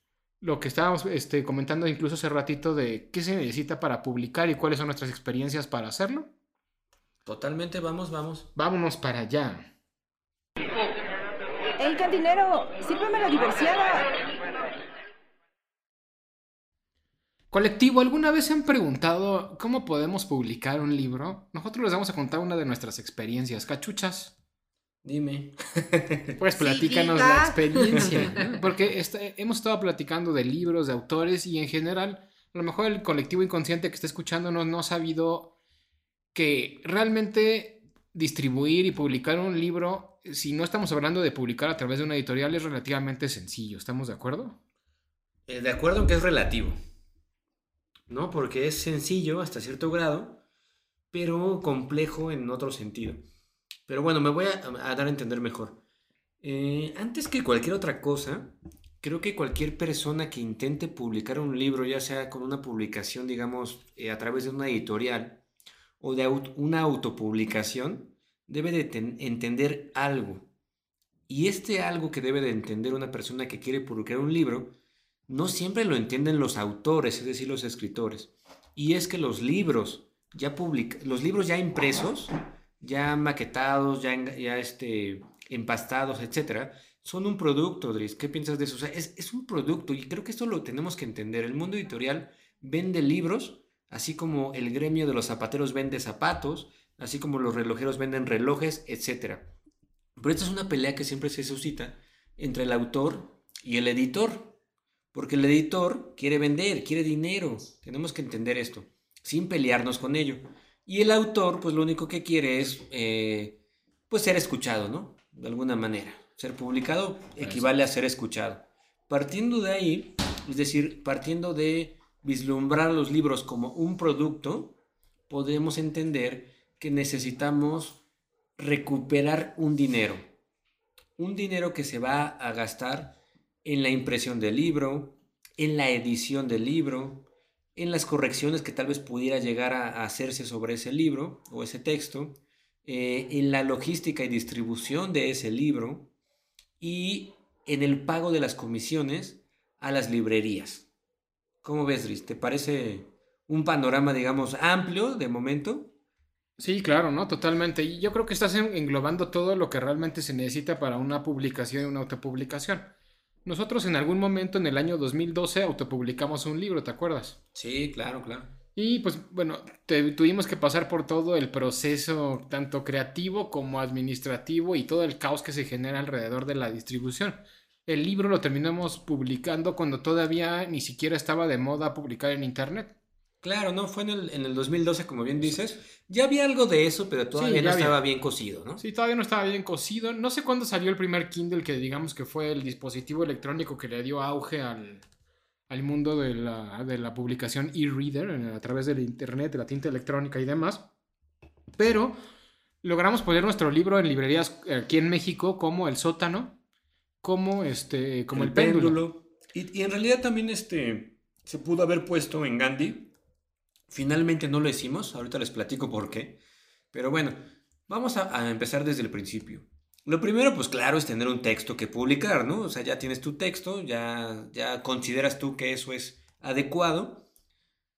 lo que estábamos este, comentando incluso hace ratito de qué se necesita para publicar y cuáles son nuestras experiencias para hacerlo? Totalmente, vamos, vamos. Vámonos para allá. ¡El cantinero! ¡Sírveme la diversiada! Colectivo, ¿alguna vez se han preguntado cómo podemos publicar un libro? Nosotros les vamos a contar una de nuestras experiencias. Cachuchas. Dime. Pues platícanos la experiencia. Porque este, hemos estado platicando de libros, de autores y en general, a lo mejor el colectivo inconsciente que está escuchándonos no ha sabido que realmente distribuir y publicar un libro, si no estamos hablando de publicar a través de una editorial, es relativamente sencillo. ¿Estamos de acuerdo? Eh, de acuerdo que es relativo. ¿no? Porque es sencillo hasta cierto grado, pero complejo en otro sentido. Pero bueno, me voy a, dar a entender mejor. Eh, antes que cualquier otra cosa, creo que cualquier persona que intente publicar un libro, ya sea con una publicación, digamos, eh, a través de una editorial o de una autopublicación, debe de entender algo. Y este algo que debe de entender una persona que quiere publicar un libro no siempre lo entienden los autores, es decir, los escritores. Y es que los libros ya los libros ya impresos, ya maquetados, ya, ya este, empastados, etcétera, son un producto, Dris. ¿Qué piensas de eso? es, es un producto y creo que esto lo tenemos que entender. El mundo editorial vende libros, así como el gremio de los zapateros vende zapatos, así como los relojeros venden relojes, etcétera. Pero esta es una pelea que siempre se suscita entre el autor y el editor. Porque el editor quiere vender, quiere dinero. Tenemos que entender esto, sin pelearnos con ello. Y el autor, pues lo único que quiere es, eh, pues ser escuchado, ¿no? De alguna manera. Ser publicado equivale a ser escuchado. Partiendo de ahí, es decir, partiendo de vislumbrar los libros como un producto, podemos entender que necesitamos recuperar un dinero. Un dinero que se va a gastar en la impresión del libro, en la edición del libro, en las correcciones que tal vez pudiera llegar a, hacerse sobre ese libro o ese texto, eh, en la logística y distribución de ese libro y en el pago de las comisiones a las librerías. ¿Cómo ves, Dris? ¿Te parece un panorama, digamos, amplio de momento? Sí, claro, ¿no? Totalmente. Y yo creo que estás englobando todo lo que realmente se necesita para una publicación y una autopublicación. Nosotros en algún momento en el año 2012 autopublicamos un libro, ¿te acuerdas? Sí, claro, claro. Y pues bueno, tuvimos que pasar por todo el proceso, tanto creativo como administrativo y todo el caos que se genera alrededor de la distribución. El libro lo terminamos publicando cuando todavía ni siquiera estaba de moda publicar en Internet. Claro, no, fue en el, en el 2012, como bien dices. Ya había algo de eso, pero todavía no estaba bien cocido, ¿no? Sí, todavía no estaba bien cocido. No sé cuándo salió el primer Kindle, que digamos que fue el dispositivo electrónico que le dio auge al, mundo de la, de la publicación e-reader a través del Internet, de la tinta electrónica y demás. Pero logramos poner nuestro libro en librerías aquí en México como El Sótano, como, este, como el, péndulo. Y, y, en realidad también este, se pudo haber puesto en Gandhi Finalmente no lo hicimos, ahorita les platico por qué. Pero bueno, vamos a, empezar desde el principio. Lo primero, pues claro, es tener un texto que publicar, ¿no? O sea, ya tienes tu texto, ya, ya consideras tú que eso es adecuado.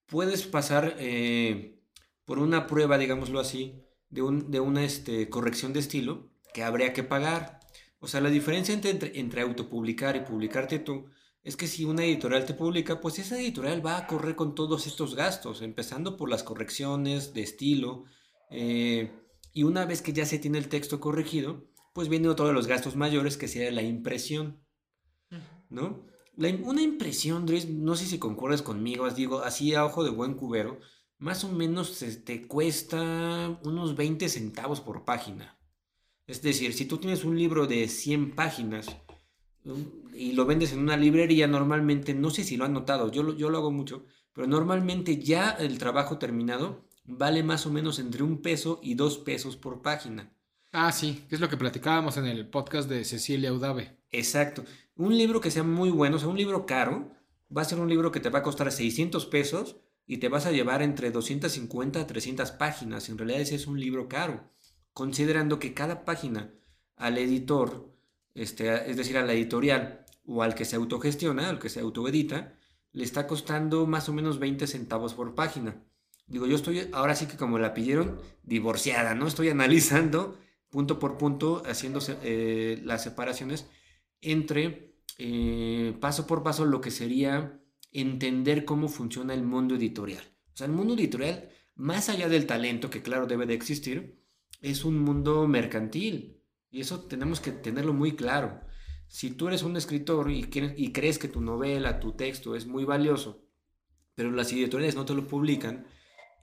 Puedes pasar eh, por una prueba, digámoslo así, de, un, de una este, corrección de estilo que habría que pagar. O sea, la diferencia entre, entre, entre autopublicar y publicarte tú es que si una editorial te publica, pues esa editorial va a correr con todos estos gastos, empezando por las correcciones de estilo. eh, y una vez que ya se tiene el texto corregido, pues vienen todos los gastos mayores, que sería la impresión. ¿No? La una impresión, Dres, no sé si concuerdas conmigo, digo, así a ojo de buen cubero, más o menos se- te cuesta unos 20 centavos por página. Es decir, si tú tienes un libro de 100 páginas um, y lo vendes en una librería, normalmente, no sé si lo han notado, yo lo, yo lo hago mucho, pero normalmente ya el trabajo terminado vale más o menos entre un peso y dos pesos por página. Ah, sí, que es lo que platicábamos en el podcast de Cecilia Udave. Exacto. Un libro que sea muy bueno, o sea, un libro caro, va a ser un libro que te va a costar 600 pesos y te vas a llevar entre 250 a 300 páginas. En realidad ese es un libro caro, considerando que cada página al editor, este, es decir, a la editorial o al que se autogestiona, al que se autoedita, le está costando más o menos 20 centavos por página. Digo, yo estoy ahora sí que como la pidieron, divorciada, ¿no? Estoy analizando punto por punto, haciendo eh, las separaciones entre eh, paso por paso lo que sería entender cómo funciona el mundo editorial. O sea, el mundo editorial, más allá del talento que claro debe de existir, es un mundo mercantil. Y eso tenemos que tenerlo muy claro. Si tú eres un escritor y, y crees que tu novela, tu texto es muy valioso, pero las editoriales no te lo publican,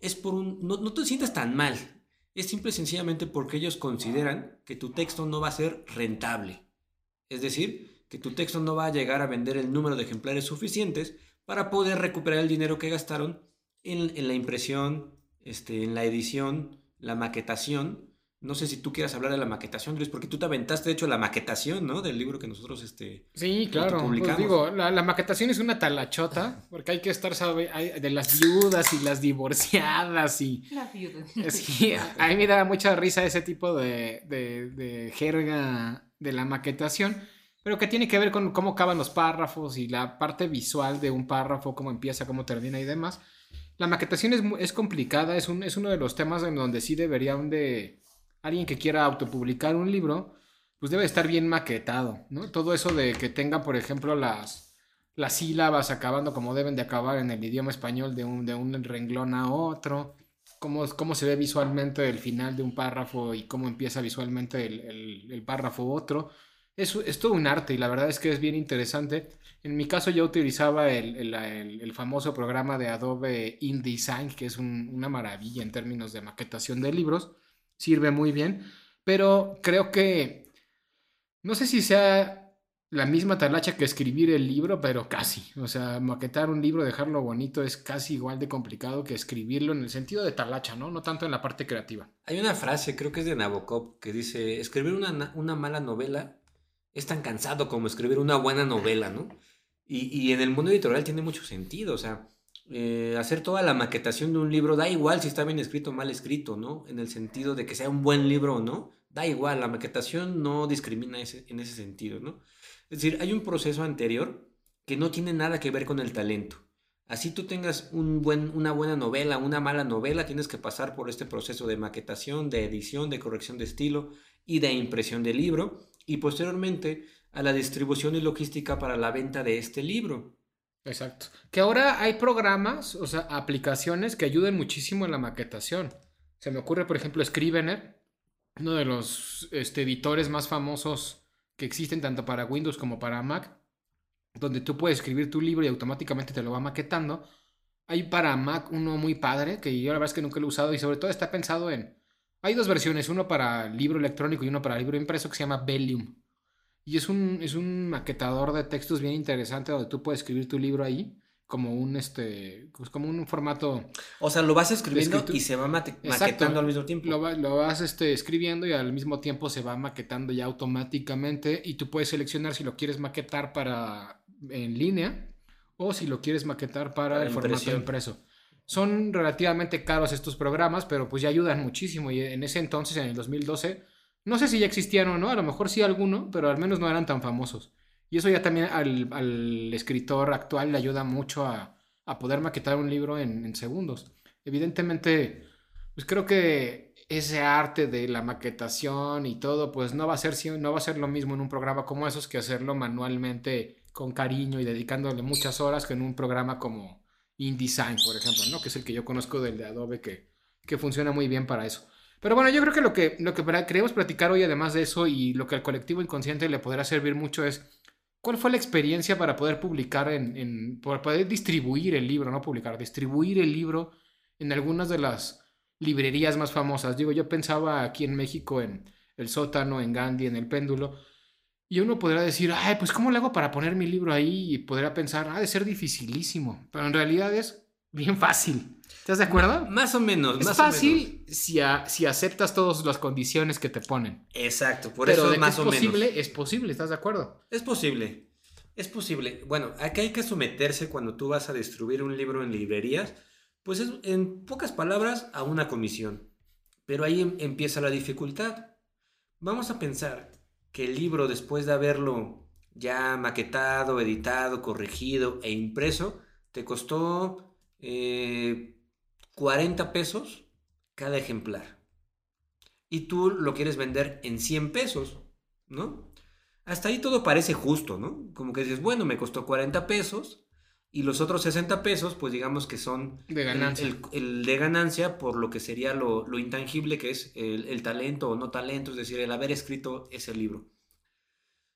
es por un... No, no te sientas tan mal. Es simple y sencillamente porque ellos consideran que tu texto no va a ser rentable. Es decir, que tu texto no va a llegar a vender el número de ejemplares suficientes para poder recuperar el dinero que gastaron en, en la impresión, este, en la edición, la maquetación. No sé si tú quieras hablar de la maquetación, Luis, porque tú te aventaste, de hecho, la maquetación, ¿no? Del libro que nosotros, este... Sí, claro. publicamos. Pues digo, la, la maquetación es una talachota, porque hay que estar, sabe, hay- de las viudas y las divorciadas y... La viuda. Sí, a mí me da mucha risa ese tipo de, de- de jerga de la maquetación, pero que tiene que ver con cómo acaban los párrafos y la parte visual de un párrafo, cómo empieza, cómo termina y demás. La maquetación es, es complicada, es, un, es uno de los temas en donde sí deberían de... Alguien que quiera autopublicar un libro, pues debe estar bien maquetado, ¿no? Todo eso de que tenga, por ejemplo, las, las sílabas acabando como deben de acabar en el idioma español de un, de un renglón a otro, cómo, cómo se ve visualmente el final de un párrafo y cómo empieza visualmente el, el- el párrafo otro. Es, todo un arte y la verdad es que es bien interesante. En mi caso yo utilizaba el, el- el- famoso programa de Adobe InDesign, que es un- una maravilla en términos de maquetación de libros. Sirve muy bien, pero creo que no sé si sea la misma talacha que escribir el libro, pero casi. O sea, maquetar un libro, dejarlo bonito es casi igual de complicado que escribirlo en el sentido de talacha, ¿no? No tanto en la parte creativa. Hay una frase, creo que es de Nabokov, que dice, escribir una, na- una mala novela es tan cansado como escribir una buena novela, ¿no? Y, y en el mundo editorial tiene mucho sentido, o sea, eh, hacer toda la maquetación de un libro da igual si está bien escrito o mal escrito, ¿no? En el sentido de que sea un buen libro o no, da igual, la maquetación no discrimina ese- en ese sentido, ¿no? Es decir, hay un proceso anterior que no tiene nada que ver con el talento. Así tú tengas un buen, una buena novela, una mala novela, tienes que pasar por este proceso de maquetación, de edición, de corrección de estilo y de impresión del libro y posteriormente a la distribución y logística para la venta de este libro. Exacto. Que ahora hay programas, o sea, aplicaciones que ayudan muchísimo en la maquetación. Se me ocurre, por ejemplo, Scrivener, uno de los este, editores más famosos que existen tanto para Windows como para Mac, donde tú puedes escribir tu libro y automáticamente te lo va maquetando. Hay para Mac uno muy padre, que yo la verdad es que nunca lo he usado y sobre todo está pensado en... Hay dos versiones, uno para libro electrónico y uno para libro impreso que se llama Velium. Y es un, es un maquetador de textos bien interesante donde tú puedes escribir tu libro ahí como un este pues como un formato O sea, lo vas escribiendo y se va mate- Exacto. maquetando al mismo tiempo. lo, va- lo vas este, escribiendo y al mismo tiempo se va maquetando ya automáticamente y tú puedes seleccionar si lo quieres maquetar para en línea o si lo quieres maquetar para, Para el formato impreso. Son relativamente caros estos programas, pero pues ya ayudan muchísimo y en ese entonces, en el 2012, no sé si ya existían o no, a lo mejor sí alguno, pero al menos no eran tan famosos. Y eso ya también al, al escritor actual le ayuda mucho a, a poder maquetar un libro en, segundos. Evidentemente, pues creo que ese arte de la maquetación y todo, pues no va a ser, no va a ser lo mismo en un programa como esos que hacerlo manualmente con cariño y dedicándole muchas horas que en un programa como InDesign, por ejemplo, ¿no? Que es el que yo conozco del de Adobe que, que funciona muy bien para eso. Pero bueno, yo creo que lo que, lo que queremos platicar hoy, además de eso, y lo que al colectivo inconsciente le podrá servir mucho es cuál fue la experiencia para poder publicar en, en para poder distribuir el libro, no publicar, distribuir el libro en algunas de las librerías más famosas. Digo, yo pensaba aquí en México en El Sótano, en Gandhi, en El Péndulo, y uno podrá decir, ay, pues ¿cómo le hago para poner mi libro ahí? Y podrá pensar, ha de ser dificilísimo, pero en realidad es bien fácil. ¿Estás de acuerdo? Más o menos. Es más o menos. fácil si, a- si aceptas todas las condiciones que te ponen. Exacto, por Pero eso de que más es o posible, menos. es posible, ¿estás de acuerdo? Es posible. Es posible. Bueno, aquí hay que someterse cuando tú vas a distribuir un libro en librerías, pues es, en pocas palabras, a una comisión. Pero ahí em- empieza la dificultad. Vamos a pensar que el libro, después de haberlo ya maquetado, editado, corregido e impreso, te costó eh, 40 pesos cada ejemplar. Y tú lo quieres vender en 100 pesos, ¿no? Hasta ahí todo parece justo, ¿no? Como que dices, bueno, me costó 40 pesos y los otros 60 pesos, pues digamos que son De el- ganancia. El, el de ganancia por lo que sería lo, lo intangible que es el, el talento o no talento, es decir, el haber escrito ese libro.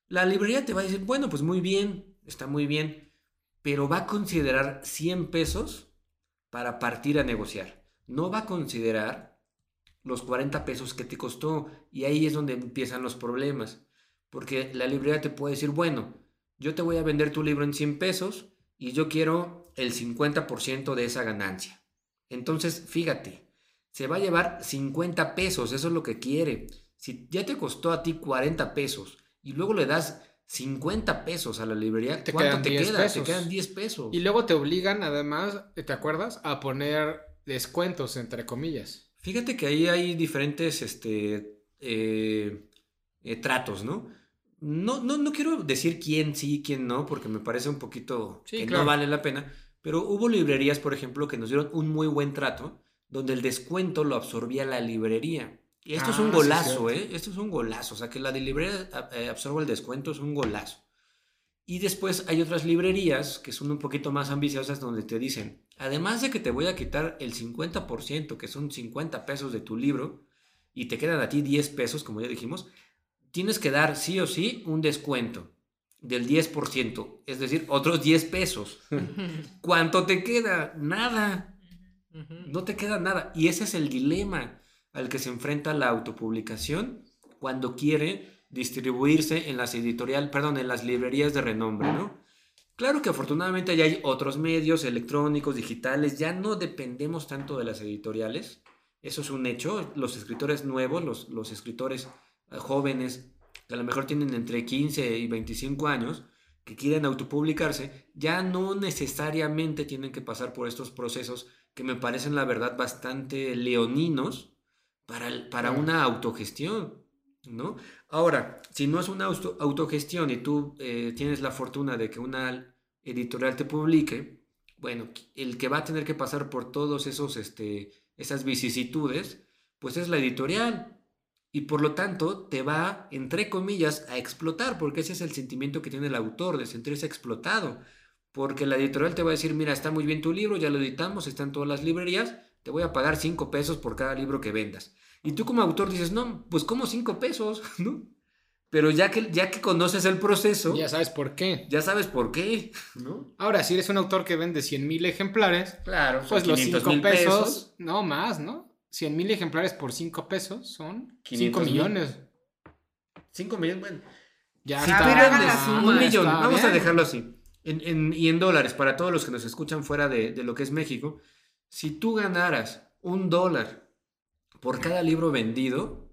La librería te va a decir, bueno, pues muy bien, está muy bien, pero va a considerar 100 pesos para partir a negociar. No va a considerar los 40 pesos que te costó y ahí es donde empiezan los problemas. Porque la librería te puede decir, bueno, yo te voy a vender tu libro en 100 pesos y yo quiero el 50% de esa ganancia. Entonces, fíjate, se va a llevar 50 pesos, eso es lo que quiere. Si ya te costó a ti 40 pesos y luego le das 50 pesos a la librería, Te ¿cuánto quedan te 10 queda? pesos. Te quedan 10 pesos. Y luego te obligan, además, ¿te acuerdas? A poner descuentos, entre comillas. Fíjate que ahí hay diferentes este, eh, eh, tratos, ¿no? No, no, no quiero decir quién sí quién no, porque me parece un poquito Sí, que claro. no vale la pena, pero hubo librerías, por ejemplo, que nos dieron un muy buen trato, donde el descuento lo absorbía la librería. Y esto es Ah, un sí, golazo, cierto. ¿eh? Esto es un golazo, o sea, que la de librería eh, absorba el descuento es un golazo. Y después hay otras librerías que son un poquito más ambiciosas donde te dicen, además de que te voy a quitar el 50%, que son 50 pesos de tu libro, y te quedan a ti 10 pesos, como ya dijimos, tienes que dar sí o sí un descuento del 10%, es decir, otros 10 pesos. ¿Cuánto te queda? Nada. No te queda nada. Y ese es el dilema al que se enfrenta la autopublicación cuando quiere distribuirse en las editorial, perdón, en las librerías de renombre, ¿no? Claro que afortunadamente ya hay otros medios electrónicos, digitales, ya no dependemos tanto de las editoriales. Eso es un hecho. Los escritores nuevos, los, los escritores jóvenes, que a lo mejor tienen entre 15 y 25 años, que quieren autopublicarse, ya no necesariamente tienen que pasar por estos procesos que me parecen, la verdad, bastante leoninos para, para una autogestión, ¿no? Ahora, si no es una auto- autogestión y tú eh, tienes la fortuna de que una editorial te publique, bueno, el que va a tener que pasar por todos esos, este, esas vicisitudes, pues es la editorial. Y por lo tanto te va, entre comillas, a explotar, porque ese es el sentimiento que tiene el autor, de sentirse explotado. Porque la editorial te va a decir, mira, está muy bien tu libro, ya lo editamos, está en todas las librerías, te voy a pagar 5 pesos por cada libro que vendas. Y tú como autor dices, no, pues como 5 pesos, ¿no? Pero ya que, ya que conoces el proceso, Ya ya, sabes por qué. sabes por qué, ¿no? Ahora, si eres un autor que vende 100 mil ejemplares, Claro, pues los 5 mil pesos, no más, ¿no? 100 mil ejemplares por 5 pesos son 5 500 mil. millones. 5 millones, bueno. Ya Si está. hagan vendes la suma. un millón, Está vamos a dejarlo así. En- en- y en dólares, para todos los que nos escuchan fuera de, de lo que es México, si tú ganaras un dólar por cada libro vendido,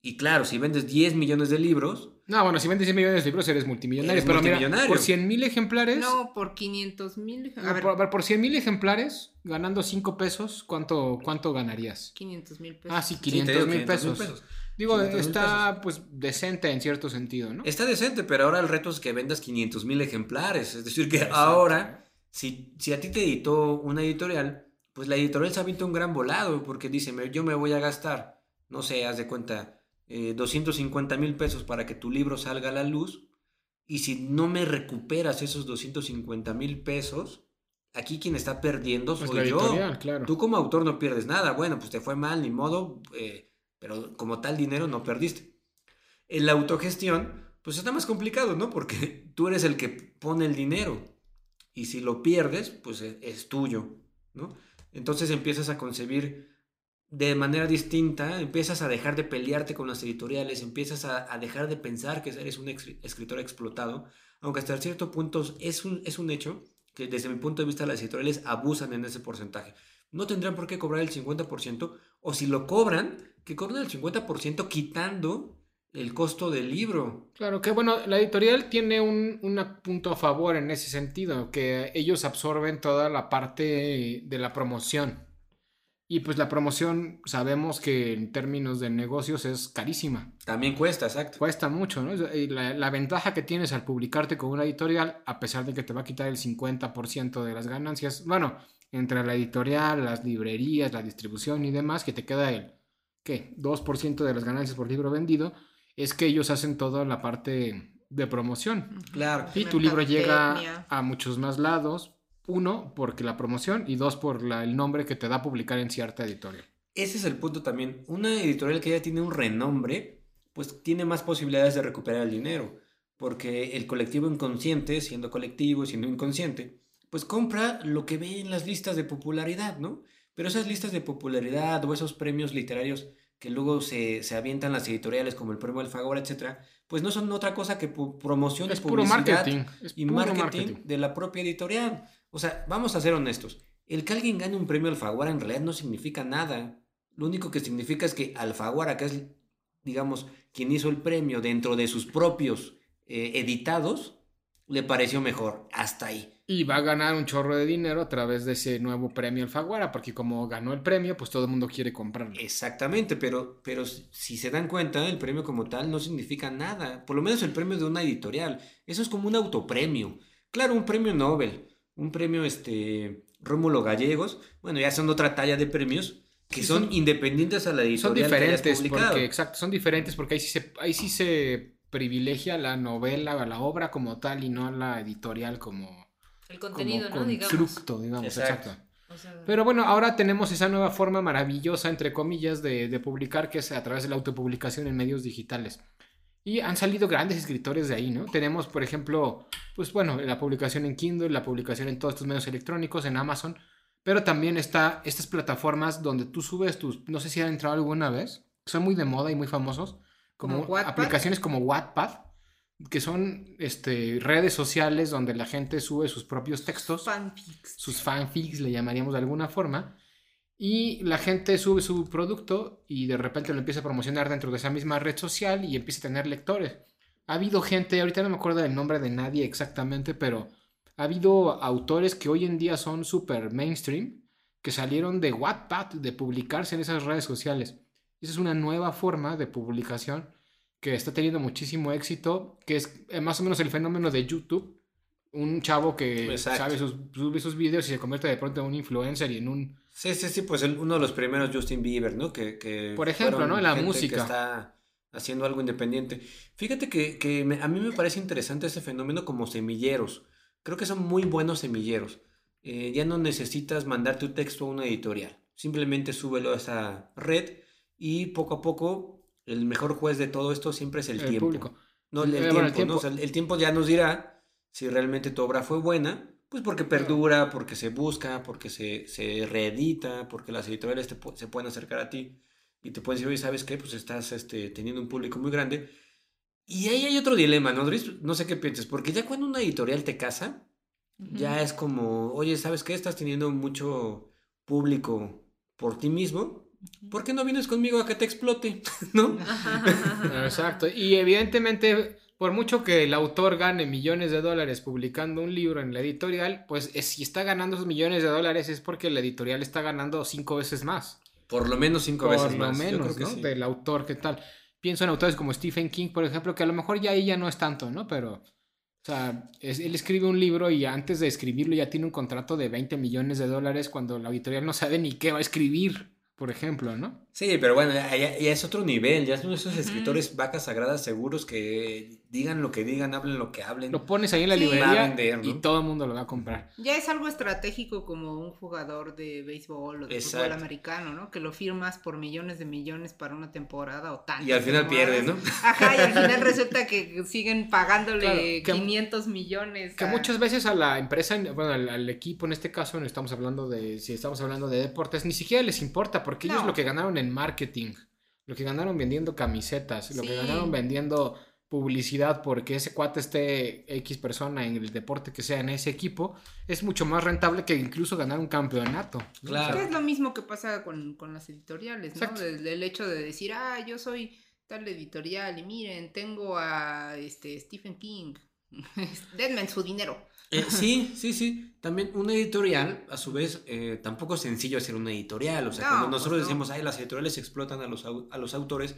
y claro, si vendes 10 millones de libros, No, bueno, si vendes 100 millones de libros eres multimillonario. Eres pero mira, multimillonario. por 100 mil ejemplares. No, por 500 mil. A a ver, por, a ver, por 100 mil ejemplares, ganando 5 pesos, ¿cuánto, ¿cuánto ganarías? 500 mil pesos. Ah, sí, sí, te 500 digo, mil 500 pesos. Digo, 500 mil está pues decente en cierto sentido, ¿no? Está decente, pero ahora el reto es que vendas 500 mil ejemplares. Es decir, que ahora, si, si a ti te editó una editorial, pues la editorial se avienta un gran volado porque dice, "Me- yo me voy a gastar, no sé, haz de cuenta, eh, 250 mil pesos para que tu libro salga a la luz y si no me recuperas esos 250 mil pesos, aquí quien está perdiendo soy yo. claro. Tú como autor no pierdes nada, bueno, pues te fue mal, ni modo, eh, pero como tal dinero no perdiste. En la autogestión, pues está más complicado, ¿no? Porque tú eres el que pone el dinero y si lo pierdes, pues e- es tuyo, ¿no? Entonces empiezas a concebir de manera distinta, empiezas a dejar de pelearte con las editoriales, empiezas a, dejar de pensar que eres un escritor explotado, aunque hasta cierto punto es un, es un hecho que desde mi punto de vista las editoriales abusan en ese porcentaje. No tendrán por qué cobrar el 50%, o si lo cobran, que cobren el 50% quitando el costo del libro. Claro, que bueno, la editorial tiene un, un punto a favor en ese sentido, que ellos absorben toda la parte de la promoción. Y pues la promoción sabemos que en términos de negocios es carísima. También cuesta, exacto. Cuesta mucho, ¿no? Y La, la ventaja que tienes al publicarte con una editorial, a pesar de que te va a quitar el 50% de las ganancias, bueno, entre la editorial, las librerías, la distribución y demás, que te queda el, ¿qué? 2% de las ganancias por libro vendido, es que ellos hacen toda la parte de promoción. Claro. Y tu libro llega a muchos más lados, uno, porque la promoción, y dos, por la- el nombre que te da publicar en cierta editorial. Ese es el punto también. Una editorial que ya tiene un renombre, pues tiene más posibilidades de recuperar el dinero. Porque el colectivo inconsciente, siendo colectivo, siendo inconsciente, pues compra lo que ve en las listas de popularidad, ¿no? Pero esas listas de popularidad o esos premios literarios que luego se, se avientan las editoriales como el premio Alfaguara, etcétera, pues no son otra cosa que promoción Es y puro publicidad marketing. Es y puro marketing, de la propia editorial. O sea, vamos a ser honestos. El que alguien gane un premio Alfaguara en realidad no significa nada. Lo único que significa es que Alfaguara, que es, digamos, quien hizo el premio dentro de sus propios eh, editados, le pareció mejor. Hasta ahí. Y va a ganar un chorro de dinero a través de ese nuevo premio Alfaguara, porque como ganó el premio, pues todo el mundo quiere comprarlo. Exactamente, pero, pero si si se dan cuenta, el premio como tal no significa nada. Por lo menos el premio de una editorial. Eso es como un autopremio. Claro, un premio Nobel, un premio este Rómulo Gallegos, bueno, ya son otra talla de premios que Sí, son, son- independientes a la Son editorial que hayas diferentes, publicado. porque, exacto, son diferentes porque ahí sí se, ahí sí se privilegia la novela, la obra como tal y no la editorial como, El como contenido, ¿no? Digamos. constructo, digamos, Exacto. exacto. O sea, Pero bueno, ahora tenemos esa nueva forma maravillosa, entre comillas, de, de publicar, que es a través de la autopublicación en medios digitales. Y han salido grandes escritores de ahí, ¿no? Tenemos, por ejemplo, pues bueno, la publicación en Kindle, la publicación en todos estos medios electrónicos, en Amazon, pero también está estas plataformas donde tú subes tus, no sé si han entrado alguna vez, son muy de moda y muy famosos, como aplicaciones como Wattpad, que son este, redes sociales donde la gente sube sus propios textos Fanfics. sus fanfics, le llamaríamos de alguna forma, y la gente sube su producto y de repente lo empieza a promocionar dentro de esa misma red social y empieza a tener lectores. Ha habido gente, ahorita no me acuerdo del nombre de nadie exactamente, pero ha habido autores que hoy en día son súper mainstream, que salieron de Wattpad, de publicarse en esas redes sociales. Esa es una nueva forma de publicación que está teniendo muchísimo éxito, que es eh, más o menos el fenómeno de YouTube. Un chavo que Exacto. sabe sus, sube sus videos y se convierte de pronto en un influencer y en un... Sí, sí, sí, pues el- uno de los primeros Justin Bieber, ¿no? Que, que Por ejemplo, ¿no? La música. Que está haciendo algo independiente. Fíjate que, que me- a mí me parece interesante ese fenómeno como semilleros. Creo que son muy buenos semilleros. Eh, ya no necesitas mandar tu texto a una editorial. Simplemente súbelo a esa red y poco a poco el mejor juez de todo esto siempre es el, El tiempo. público. No, el, el Eh, bueno, el tiempo, ¿no? O tiempo. sea, el tiempo ya nos dirá si realmente tu obra fue buena, pues porque perdura, porque se busca, porque se, se reedita, porque las editoriales te se pueden acercar a ti y te pueden decir, oye, ¿sabes qué? Pues estás este, teniendo un público muy grande. Y ahí hay otro dilema, ¿no? No sé qué piensas, porque ya cuando una editorial te casa, ya es como, oye, ¿sabes qué? Estás teniendo mucho público por ti mismo. ¿Por qué no vienes conmigo a que te explote? ¿No? Exacto. Y evidentemente, por mucho que el autor gane millones de dólares publicando un libro en la editorial, pues es- si está ganando esos millones de dólares es porque la editorial está ganando cinco veces más. Por lo menos cinco por veces lo más. Yo menos, creo que ¿no? sí. Del autor, ¿qué tal? Pienso en autores como Stephen King, por ejemplo, que a lo mejor ya ahí ya no es tanto, ¿no? Pero O sea, es- él escribe un libro y antes de escribirlo ya tiene un contrato de 20 millones de dólares cuando la editorial no sabe ni qué va a escribir, por ejemplo, ¿no? Sí, pero bueno, ya, ya- es otro nivel, ya son esos escritores vacas sagradas seguros que digan lo que digan, hablen lo que hablen. Lo pones ahí en la Sí. Va a librería vender, ¿no? y todo el mundo lo va a comprar. Ya es algo estratégico como un jugador de béisbol o de fútbol Exacto. americano, ¿no? Que lo firmas por millones de millones para una temporada o tanto. Y al final pierde, ¿no? Ajá, y al final resulta que siguen pagándole Claro, que- 500 millones. Que a- muchas veces a la empresa, bueno, al, al equipo en este caso, no estamos hablando de, si estamos hablando de deportes, ni siquiera les importa, porque ellos No. lo que ganaron en marketing, lo que ganaron vendiendo camisetas, lo que ganaron vendiendo publicidad porque ese cuate esté X persona en el deporte que sea en ese equipo, es mucho más rentable que incluso ganar un campeonato. ¿no? Claro. Es lo mismo que pasa con, con las editoriales, ¿no? Del, del hecho de decir, ah, yo soy tal editorial y miren, tengo a este Stephen King. Denme su dinero. Eh, sí, sí, sí. También una editorial, a su vez, eh, tampoco es sencillo hacer una editorial. O sea, No, cuando pues nosotros no. decimos, ay, las editoriales explotan a los, a los autores,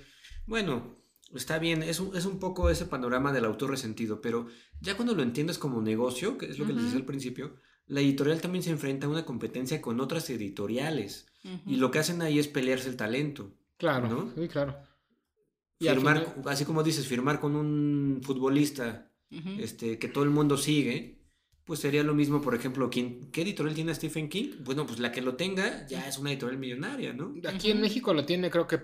bueno, está bien, es un, es un poco ese panorama del autor resentido, pero ya cuando lo entiendes como negocio, que es lo que les decía al principio, la editorial también se enfrenta a una competencia con otras editoriales. Y lo que hacen ahí es pelearse el talento. Claro, ¿No? sí, claro. Y Firmar, final- así como dices, firmar con un futbolista este, que todo el mundo sigue, pues sería lo mismo, por ejemplo, ¿quién, ¿qué editorial tiene Stephen King? Bueno, pues la que lo tenga ya es una editorial millonaria, ¿no? Aquí en. México lo tiene, creo que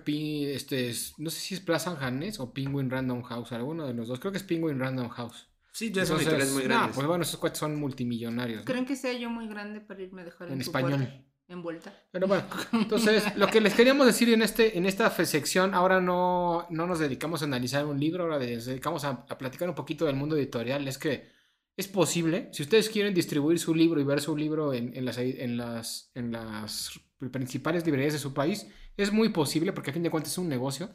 este es- no sé si es Plaza Hannes o Penguin Random House, alguno de los dos. Creo que es Penguin Random House. Sí, ya son editoriales muy no, grandes. pues bueno, esos cuates son multimillonarios. ¿no? ¿Creen que sea yo muy grande para irme a dejar en, En español. puerta? Envuelta. Pero bueno, entonces lo que les queríamos decir en este en esta sección, ahora no, no nos dedicamos a analizar un libro, ahora nos dedicamos a, a platicar un poquito del mundo editorial. Es que es posible, si ustedes quieren distribuir su libro y ver su libro en, en las, en, las, en las principales librerías de su país, es muy posible porque a fin de cuentas es un negocio.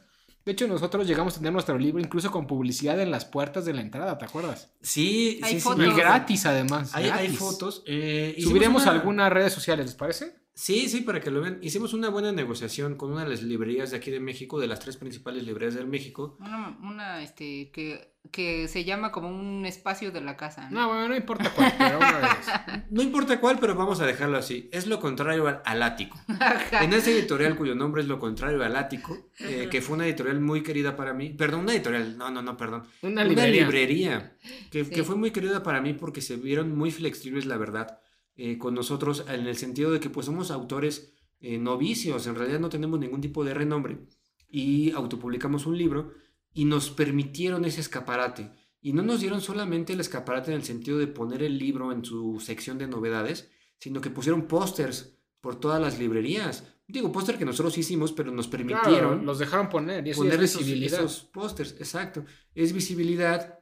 De hecho, nosotros llegamos a tener nuestro libro incluso con publicidad en las puertas de la entrada, ¿te acuerdas? Sí, Hay sí, sí. fotos. Y gratis además. Hay, hay fotos. eh, Subiremos una- algunas redes sociales, ¿les parece? Sí, sí, para que lo vean. Hicimos una buena negociación con una de las librerías de aquí de México, de las tres principales librerías del México. Una, una este, que, que se llama como un espacio de la casa. ¿no? No, bueno, no importa cuál, pero una. No importa cuál, pero vamos a dejarlo así. Es lo contrario al, al ático. En esa editorial cuyo nombre es lo contrario al ático, eh, que fue una editorial muy querida para mí. Perdón, una editorial, no, no, no, perdón. Una Una librería. librería, que, Sí. que fue muy querida para mí porque se vieron muy flexibles, la verdad, eh, con nosotros, en el sentido de que pues somos autores eh, novicios, en realidad no tenemos ningún tipo de renombre, y autopublicamos un libro y nos permitieron ese escaparate. Y no nos dieron solamente el escaparate en el sentido de poner el libro en su sección de novedades, sino que pusieron pósters por todas las librerías. Digo, póster que nosotros hicimos, pero nos Claro, permitieron los dejaron poner y eso poner es esos, visibilidad. esos pósters, exacto. Es visibilidad,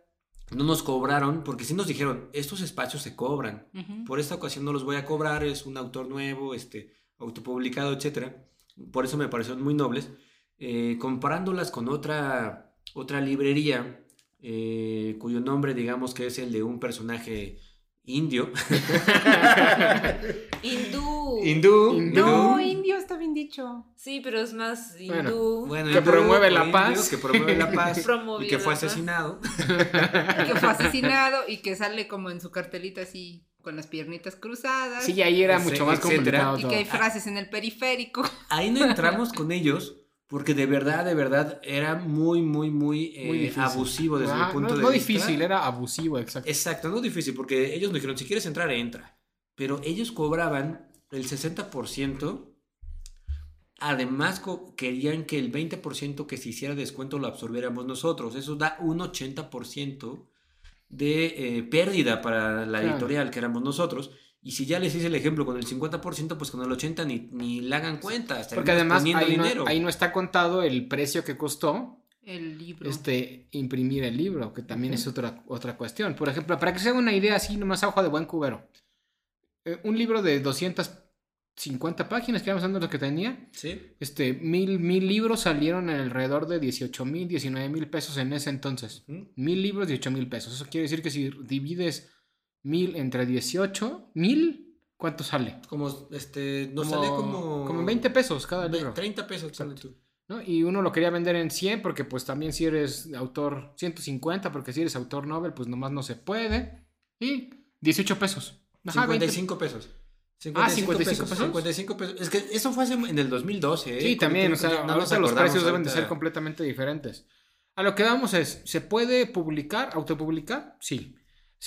no nos cobraron, porque sí nos dijeron, estos espacios se cobran. Por esta ocasión no los voy a cobrar, es un autor nuevo, este, autopublicado, etcétera. Por eso me parecieron muy nobles. Eh, comparándolas con otra, otra librería, eh, cuyo nombre digamos que es el de un personaje indio. Hindú. Hindú. Hindú. No, indio está bien dicho. Sí, pero es más hindú. Bueno, Que hindú promueve la indio, paz. Que promueve la paz. Promovió y que fue asesinado. Que fue asesinado y que sale como en su cartelita así con las piernitas cruzadas. Sí, ahí era Sí, mucho más etcétera. complicado y que hay frases en el periférico. Ahí no entramos con ellos porque de verdad, de verdad era muy, muy, muy, eh, Muy abusivo desde Ajá, mi punto no, de no vista. difícil, era abusivo, exacto. Exacto, no difícil porque ellos nos dijeron, si quieres entrar, entra. Pero ellos cobraban el 60%. Además, querían que el 20% que se hiciera descuento lo absorbiéramos nosotros. Eso da un 80% de eh, pérdida para la Claro. editorial, que éramos nosotros. Y si ya les hice el ejemplo con el 50%, pues con el 80% ni, ni le hagan cuenta. Porque además ahí no, ahí no está contado el precio que costó El libro. este, imprimir el libro, que también es otra, otra cuestión. Por ejemplo, para que se haga una idea así, nomás a ojo de buen cubero. Eh, un libro de 250 páginas, que de lo que tenía, Sí. este, mil, mil libros salieron en alrededor de 18 mil, 19 mil pesos en ese entonces. Mil libros, 18 mil pesos. Eso quiere decir que si divides mil entre 18, mil, ¿cuánto sale? Como, este, nos Como- salía como... como 20 pesos cada libro. 30 pesos, sale tú. ¿no? Y uno lo quería vender en 100 porque pues también si eres autor 150, porque si eres autor Nobel pues nomás no se puede. Y 18 pesos. Ajá, 20. 55 pesos. Ah, 55 pesos. 55 pesos. Es que eso fue hace- en el 2012, ¿eh? Sí, también, o sea, no nos ahorita los acordamos precios deben de ser completamente diferentes. A lo que vamos es, ¿se puede publicar, autopublicar? Sí.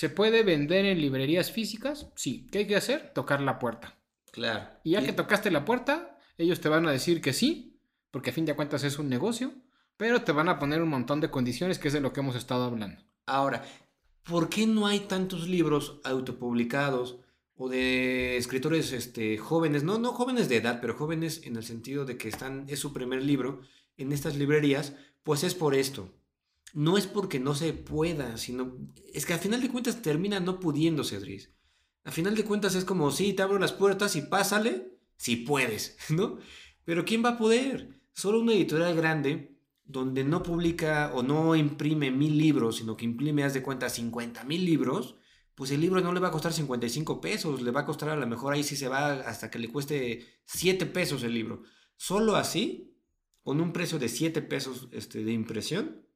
¿Se puede vender en librerías físicas? Sí. ¿Qué hay que hacer? Tocar la puerta. Claro. Y ya que tocaste la puerta, ellos te van a decir que sí, porque a fin de cuentas es un negocio, pero te van a poner un montón de condiciones, que es de lo que hemos estado hablando. Ahora, ¿por qué no hay tantos libros autopublicados o de escritores este, jóvenes? No, no jóvenes de edad, pero jóvenes en el sentido de que están, es su primer libro en estas librerías, pues es por esto. No es porque no se pueda, sino es que al final de cuentas termina no pudiéndose, Dries. Al final de cuentas es como, sí, te abro las puertas y pásale, si puedes, ¿no? Pero ¿quién va a poder? Solo una editorial grande donde no publica o no imprime mil libros, sino que imprime, haz de cuenta, 50 mil libros, pues el libro no le va a costar 55 pesos, le va a costar a lo mejor ahí sí se va hasta que le cueste 7 pesos el libro. Solo así, con un precio de 7 pesos este, de impresión,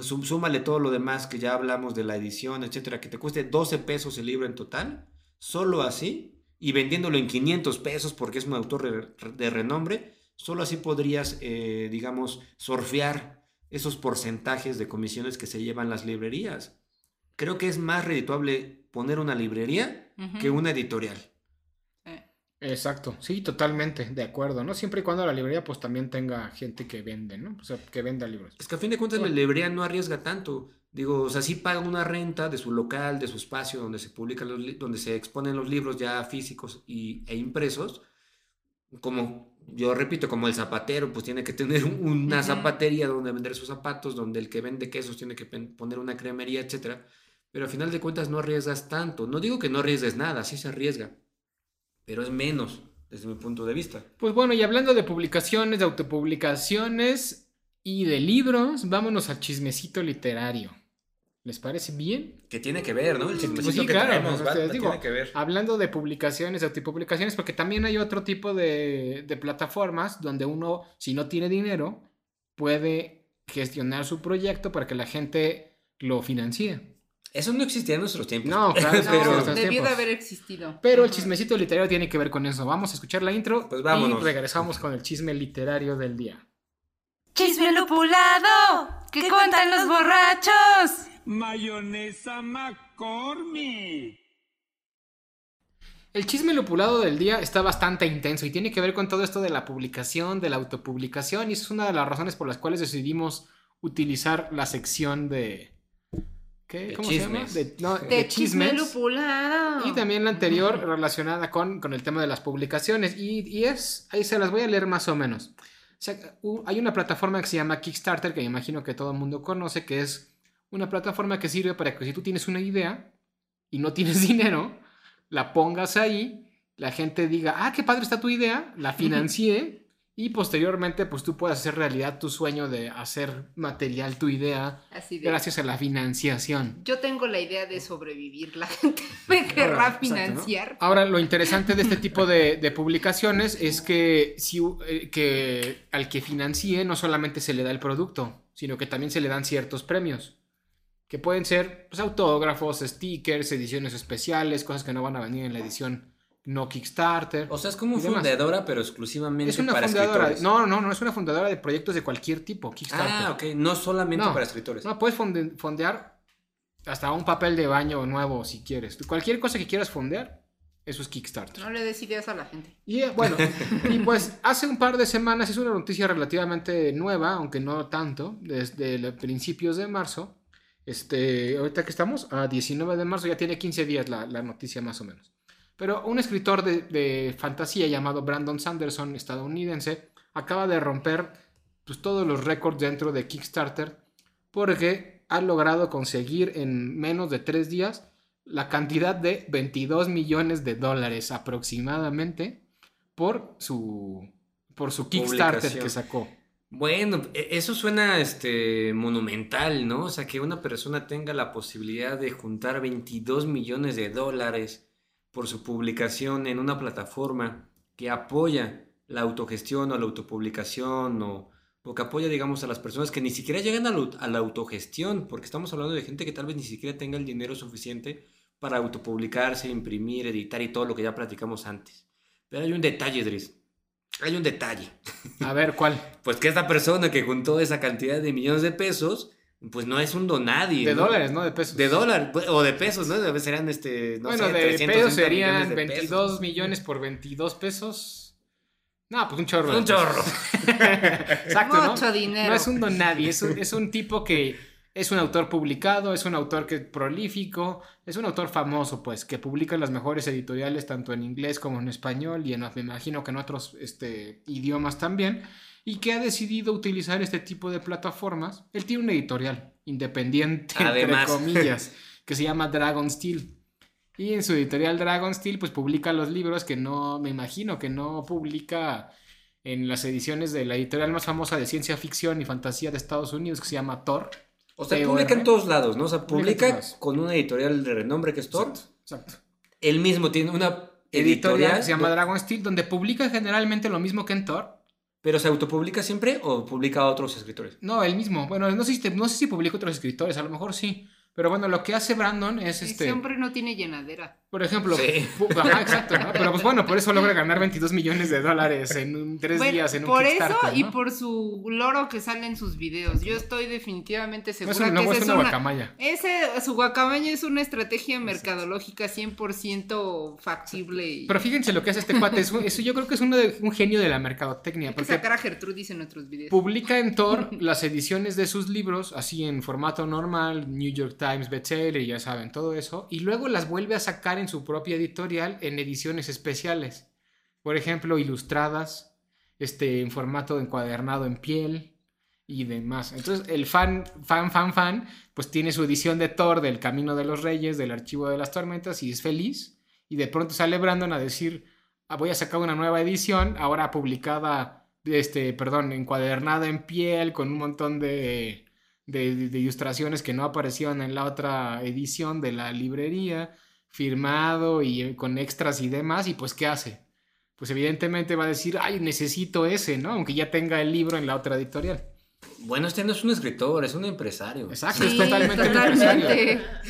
súmale todo lo demás que ya hablamos de la edición, etcétera, que te cueste 12 pesos el libro en total, solo así, y vendiéndolo en 500 pesos porque es un autor de renombre, solo así podrías, eh, digamos, surfear esos porcentajes de comisiones que se llevan las librerías. Creo que es más redituable poner una librería que una editorial. Exacto, sí, totalmente, de acuerdo, ¿no? Siempre y cuando la librería pues también tenga gente que vende, ¿no? O sea, que venda libros. Es que a fin de cuentas la librería no arriesga tanto. Digo, o sea, sí paga una renta de su local, de su espacio donde se publican los donde se exponen los libros ya físicos y, e impresos. Como yo repito, como el zapatero, pues tiene que tener un- una zapatería donde vender sus zapatos, donde el que vende quesos tiene que poner una cremería, etcétera. Pero a final de cuentas no arriesgas tanto. No digo que no arriesgues nada, sí se arriesga, pero es menos desde mi punto de vista. Pues bueno, y hablando de publicaciones, de autopublicaciones y de libros, vámonos al chismecito literario. ¿Les parece bien? Que tiene que ver, ¿no? El Pues chismecito sí, que claro, traemos, o va- sea, va- digo, tiene que ver. Hablando de publicaciones, de autopublicaciones, porque también hay otro tipo de, de plataformas donde uno, si no tiene dinero, puede gestionar su proyecto para que la gente lo financie. Eso no existía en nuestros tiempos. No, claro, no, pero- estos debió tiempos. de haber existido. Pero el chismecito literario tiene que ver con eso. Vamos a escuchar la intro Pues y regresamos con el chisme literario del día. ¡Chisme lupulado! ¿Qué cuentan los borrachos? Mayonesa McCormick. El chisme lupulado del día está bastante intenso y tiene que ver con todo esto de la publicación, de la autopublicación, y es una de las razones por las cuales decidimos utilizar la sección de. ¿Qué? De ¿Cómo se llama? chismes. De, no, De, de chisme chismes. lupulado. Y también la anterior relacionada con, con el tema de las publicaciones. Y, y es, ahí se las voy a leer más o menos. O sea, hay una plataforma que se llama Kickstarter, que me imagino que todo el mundo conoce, que es una plataforma que sirve para que si tú tienes una idea y no tienes dinero, la pongas ahí, la gente diga, ah, qué padre está tu idea, la financie y posteriormente pues tú puedas hacer realidad tu sueño de hacer material tu idea Así de. gracias a la financiación. Yo tengo la idea de sobrevivir. La gente me querrá Exacto, ¿no? financiar. Ahora, lo interesante de este tipo de, de publicaciones es que, si, eh, que al que financie no solamente se le da el producto, sino que también se le dan ciertos premios. Que pueden ser pues, autógrafos, stickers, ediciones especiales, cosas que no van a venir en la edición no Kickstarter. O sea, es como fundadora, pero exclusivamente Es una para fundadora. escritores. No, no, no es una fundadora de proyectos de cualquier tipo. Kickstarter. Ah, ok. No solamente No. para escritores. No, puedes fonde- fondear hasta un papel de baño nuevo si quieres. Cualquier cosa que quieras fondear, eso es Kickstarter. No le des ideas a la gente. Y eh, bueno, y pues hace un par de semanas es una noticia relativamente nueva, aunque no tanto, desde principios de marzo. Este, ahorita que estamos, a 19 de marzo, ya tiene 15 días la, la noticia más o menos. Pero un escritor de, de fantasía llamado Brandon Sanderson, estadounidense, acaba de romper pues, todos los récords dentro de Kickstarter porque ha logrado conseguir en menos de tres días la cantidad de 22 millones de dólares aproximadamente por su, por su Kickstarter que sacó. Bueno, e- eso suena este monumental, ¿no? O sea, que una persona tenga la posibilidad de juntar 22 millones de dólares por su publicación en una plataforma que apoya la autogestión o la autopublicación o porque apoya, digamos, a las personas que ni siquiera llegan a, au- a la autogestión, porque estamos hablando de gente que tal vez ni siquiera tenga el dinero suficiente para autopublicarse, imprimir, editar y todo lo que ya platicamos antes. Pero hay un detalle, Dries. Hay un detalle. A ver, ¿cuál? Pues que esta persona que juntó esa cantidad de millones de pesos, pues no es un donadie. De ¿no? dólares, ¿no? De pesos. De dólar, o de pesos, ¿no? A veces serían, este, no bueno, sé, de 360 pesos serían millones de 22 pesos. millones por 22 pesos. No, pues un chorro. de Un chorro. Exacto, ¿no? Mucho dinero. No es un don nadie, es un, es un tipo que es un autor publicado, es un autor que prolífico, es un autor famoso, pues, que publica en las mejores editoriales tanto en inglés como en español y en, me imagino que en otros este, idiomas también, y que ha decidido utilizar este tipo de plataformas. Él tiene una editorial independiente, Además. entre comillas, que se llama Dragon Steel. Y en su editorial Dragon Steel, pues publica los libros que no, me imagino que no publica en las ediciones de la editorial más famosa de ciencia ficción y fantasía de Estados Unidos, que se llama Thor. O sea, publica en todos lados, ¿no? O sea, Publica con una editorial de renombre que es Thor. Exacto, exacto. Él mismo tiene una Editorial editorial. que se llama Dragon Steel, donde publica generalmente lo mismo que en Thor. ¿Pero se autopublica siempre o publica a otros escritores? No, el mismo. Bueno, no sé si, te- no sé si publica otros escritores, a lo mejor sí. Pero bueno, lo que hace Brandon es este. hombre no tiene llenadera. Por ejemplo, Sí. pu- ajá, exacto, ¿no? Pero pues bueno, por eso logra ganar 22 millones de dólares en un- tres Bueno, días en un por eso y ¿no? por su loro que sale en sus videos. Yo estoy definitivamente No segura es un- no, que es esa es una una, guacamaya. ese, su guacamaña es una estrategia mercadológica 100% factible. Y Pero fíjense lo que hace este cuate. Es un- eso yo creo que es uno de- un genio de la mercadotecnia. hay que Porque sacar a Gertrudis en nuestros videos. publica en Tor las ediciones de sus libros, así en formato normal, New York Times bestseller, ya saben, todo eso. Y luego las vuelve a sacar en su propia editorial en ediciones especiales. Por ejemplo, ilustradas, este, en formato encuadernado en piel y demás. Entonces, el fan, fan, fan, fan, pues tiene su edición de Thor del Camino de los Reyes, del Archivo de las Tormentas, y es feliz. Y de pronto sale Brandon a decir, "Ah, voy a sacar una nueva edición, ahora publicada, este, perdón, encuadernada en piel, con un montón de, de, de ilustraciones que no aparecieron en la otra edición de la librería, firmado y con extras y demás, y pues, ¿qué hace? Pues evidentemente va a decir, ay, necesito ese, ¿no? Aunque ya tenga el libro en la otra editorial. Bueno, este no es un escritor, es un empresario. Exacto, Sí, es totalmente un empresario.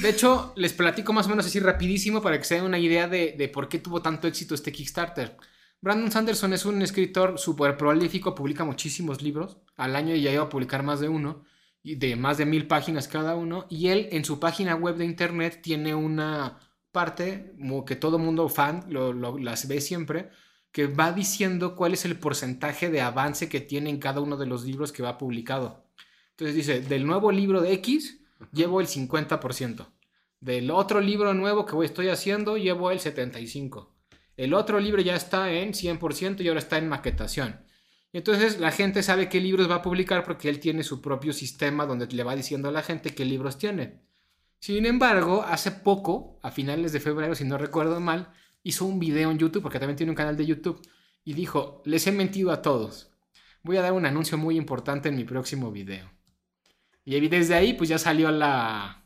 De hecho, les platico más o menos así rapidísimo para que se den una idea de, de por qué tuvo tanto éxito este Kickstarter. Brandon Sanderson es un escritor súper prolífico, publica muchísimos libros. Al año ya iba a publicar más de uno, y de más de mil páginas cada uno. Y él en su página web de internet tiene una parte que todo mundo fan lo, lo- las ve siempre, que va diciendo cuál es el porcentaje de avance que tiene en cada uno de los libros que va publicado. Entonces dice, del nuevo libro de X, llevo el 50%. Del otro libro nuevo que estoy haciendo, llevo el 75%. El otro libro ya está en 100% y ahora está en maquetación. Entonces la gente sabe qué libros va a publicar porque él tiene su propio sistema donde le va diciendo a la gente qué libros tiene. Sin embargo, hace poco, a finales de febrero, si no recuerdo mal, hizo un video en YouTube, porque también tiene un canal de YouTube, y dijo, les he mentido a todos. Voy a dar un anuncio muy importante en mi próximo video. Y desde ahí, pues ya salió la,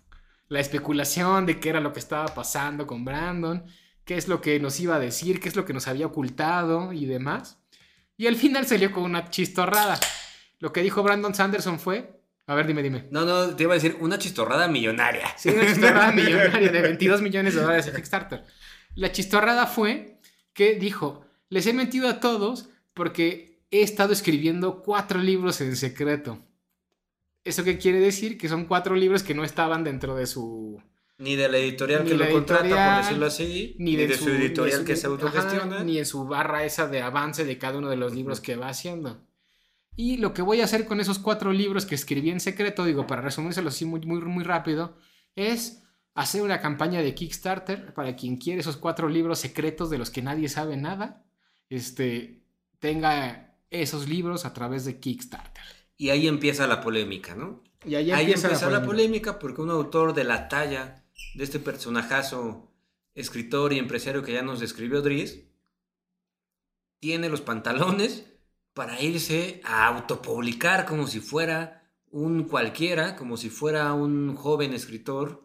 la especulación de qué era lo que estaba pasando con Brandon, qué es lo que nos iba a decir, qué es lo que nos había ocultado y demás. Y al final salió con una chistorrada. Lo que dijo Brandon Sanderson fue... A ver, dime, dime. No, no, te iba a decir una chistorrada millonaria. Sí, una chistorrada millonaria de 22 millones de dólares en Kickstarter. La chistorrada fue que dijo, les he mentido a todos porque he estado escribiendo cuatro libros en secreto. ¿Eso qué quiere decir? Que son cuatro libros que no estaban dentro de su... Ni de la editorial Ni que la lo contrata, por decirlo así. Ni, Ni, de, su, editorial ni de que su- se autogestiona. ajá, ni en su barra esa de avance de cada uno de los libros que va haciendo. Y lo que voy a hacer con esos cuatro libros que escribí en secreto, digo, para resumírselos así muy, muy, muy rápido, es hacer una campaña de Kickstarter para quien quiere esos cuatro libros secretos de los que nadie sabe nada, este, tenga esos libros a través de Kickstarter. Y ahí empieza la polémica, ¿no? Y ahí, Ahí empieza, la, polémica. polémica porque un autor de la talla de este personajazo, escritor y empresario que ya nos describió Dries, tiene los pantalones para irse a autopublicar como si fuera un cualquiera, como si fuera un joven escritor,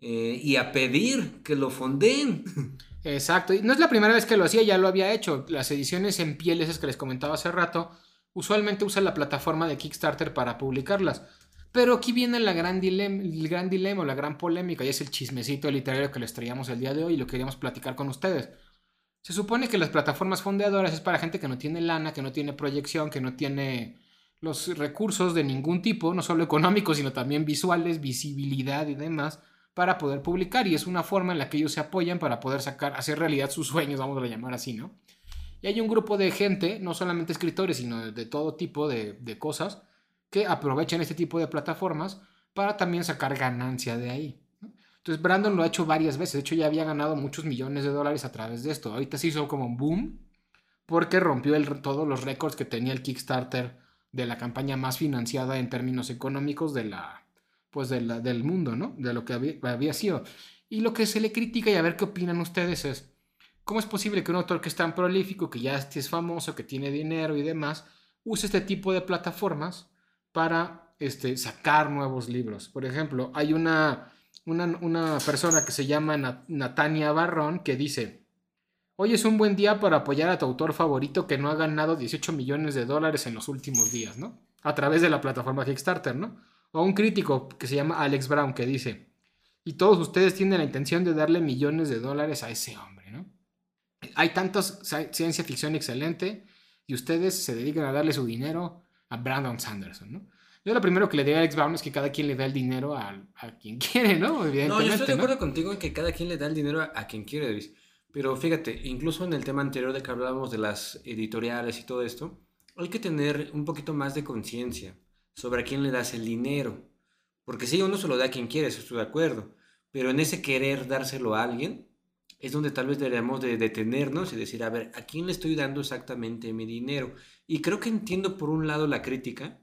eh, y a pedir que lo fonden. Exacto, y no es la primera vez que lo hacía, ya lo había hecho. Las ediciones en piel, esas que les comentaba hace rato, usualmente usa la plataforma de Kickstarter para publicarlas. Pero aquí viene la gran dilema, el gran dilema, la gran polémica, y es el chismecito literario que les traíamos el día de hoy y lo queríamos platicar con ustedes. Se supone que las plataformas fondeadoras es para gente que no tiene lana, que no tiene proyección, que no tiene los recursos de ningún tipo, no solo económicos, sino también visuales, visibilidad y demás, para poder publicar. Y es una forma en la que ellos se apoyan para poder sacar, hacer realidad sus sueños, vamos a llamar así, ¿no? Y hay un grupo de gente, no solamente escritores, sino de, todo tipo de cosas, que aprovechan este tipo de plataformas para también sacar ganancia de ahí. Entonces Brandon lo ha hecho varias veces, de hecho ya había ganado muchos millones de dólares a través de esto. Ahorita se hizo como un boom porque rompió todos los récords que tenía el Kickstarter de la campaña más financiada en términos económicos de la, pues del mundo, ¿no? De lo que había, había sido. Y lo que se le critica y a ver qué opinan ustedes es, ¿cómo es posible que un autor que es tan prolífico, que ya es famoso, que tiene dinero y demás, use este tipo de plataformas para este, sacar nuevos libros? Por ejemplo, hay una, una, una persona que se llama Na- Natania Barrón que dice, Hoy es un buen día para apoyar a tu autor favorito que no ha ganado 18 millones de dólares en los últimos días, ¿no? A través de la plataforma Kickstarter, ¿no? O un crítico que se llama Alex Brown que dice, y todos ustedes tienen la intención de darle millones de dólares a ese hombre, ¿no? Hay tantos ci- ciencia ficción excelente y ustedes se dedican a darle su dinero a Brandon Sanderson, ¿no? Yo lo primero que le diría a Alex Brown es que cada quien le da el dinero a, a quien quiere, ¿no? No, Evidentemente, yo estoy de ¿no? acuerdo contigo en que cada quien le da el dinero a, a quien quiere, Luis. Pero fíjate, incluso en el tema anterior de que hablábamos de las editoriales y todo esto, hay que tener un poquito más de conciencia sobre a quién le das el dinero. Porque sí, uno se lo da a quien quiere, eso estoy de acuerdo. Pero en ese querer dárselo a alguien, es donde tal vez deberíamos de detenernos y decir, a ver, ¿a quién le estoy dando exactamente mi dinero? Y creo que entiendo por un lado la crítica,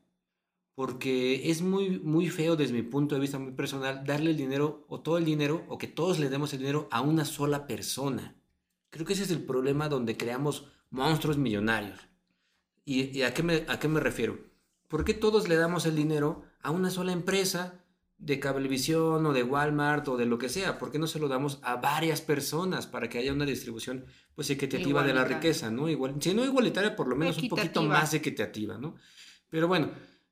porque es muy, muy feo desde mi punto de vista muy personal darle el dinero o todo el dinero o que todos le demos el dinero a una sola persona. Creo que ese es el problema donde creamos monstruos millonarios. ¿Y, y a, qué me, a qué me refiero? ¿Por qué todos le damos el dinero a una sola empresa de cablevisión o de Walmart o de lo que sea? ¿Por qué no se lo damos a varias personas para que haya una distribución pues equitativa de la riqueza, ¿no? Igual, si no igualitaria, por lo menos un poquito Equitativa. más equitativa, ¿no? Pero bueno,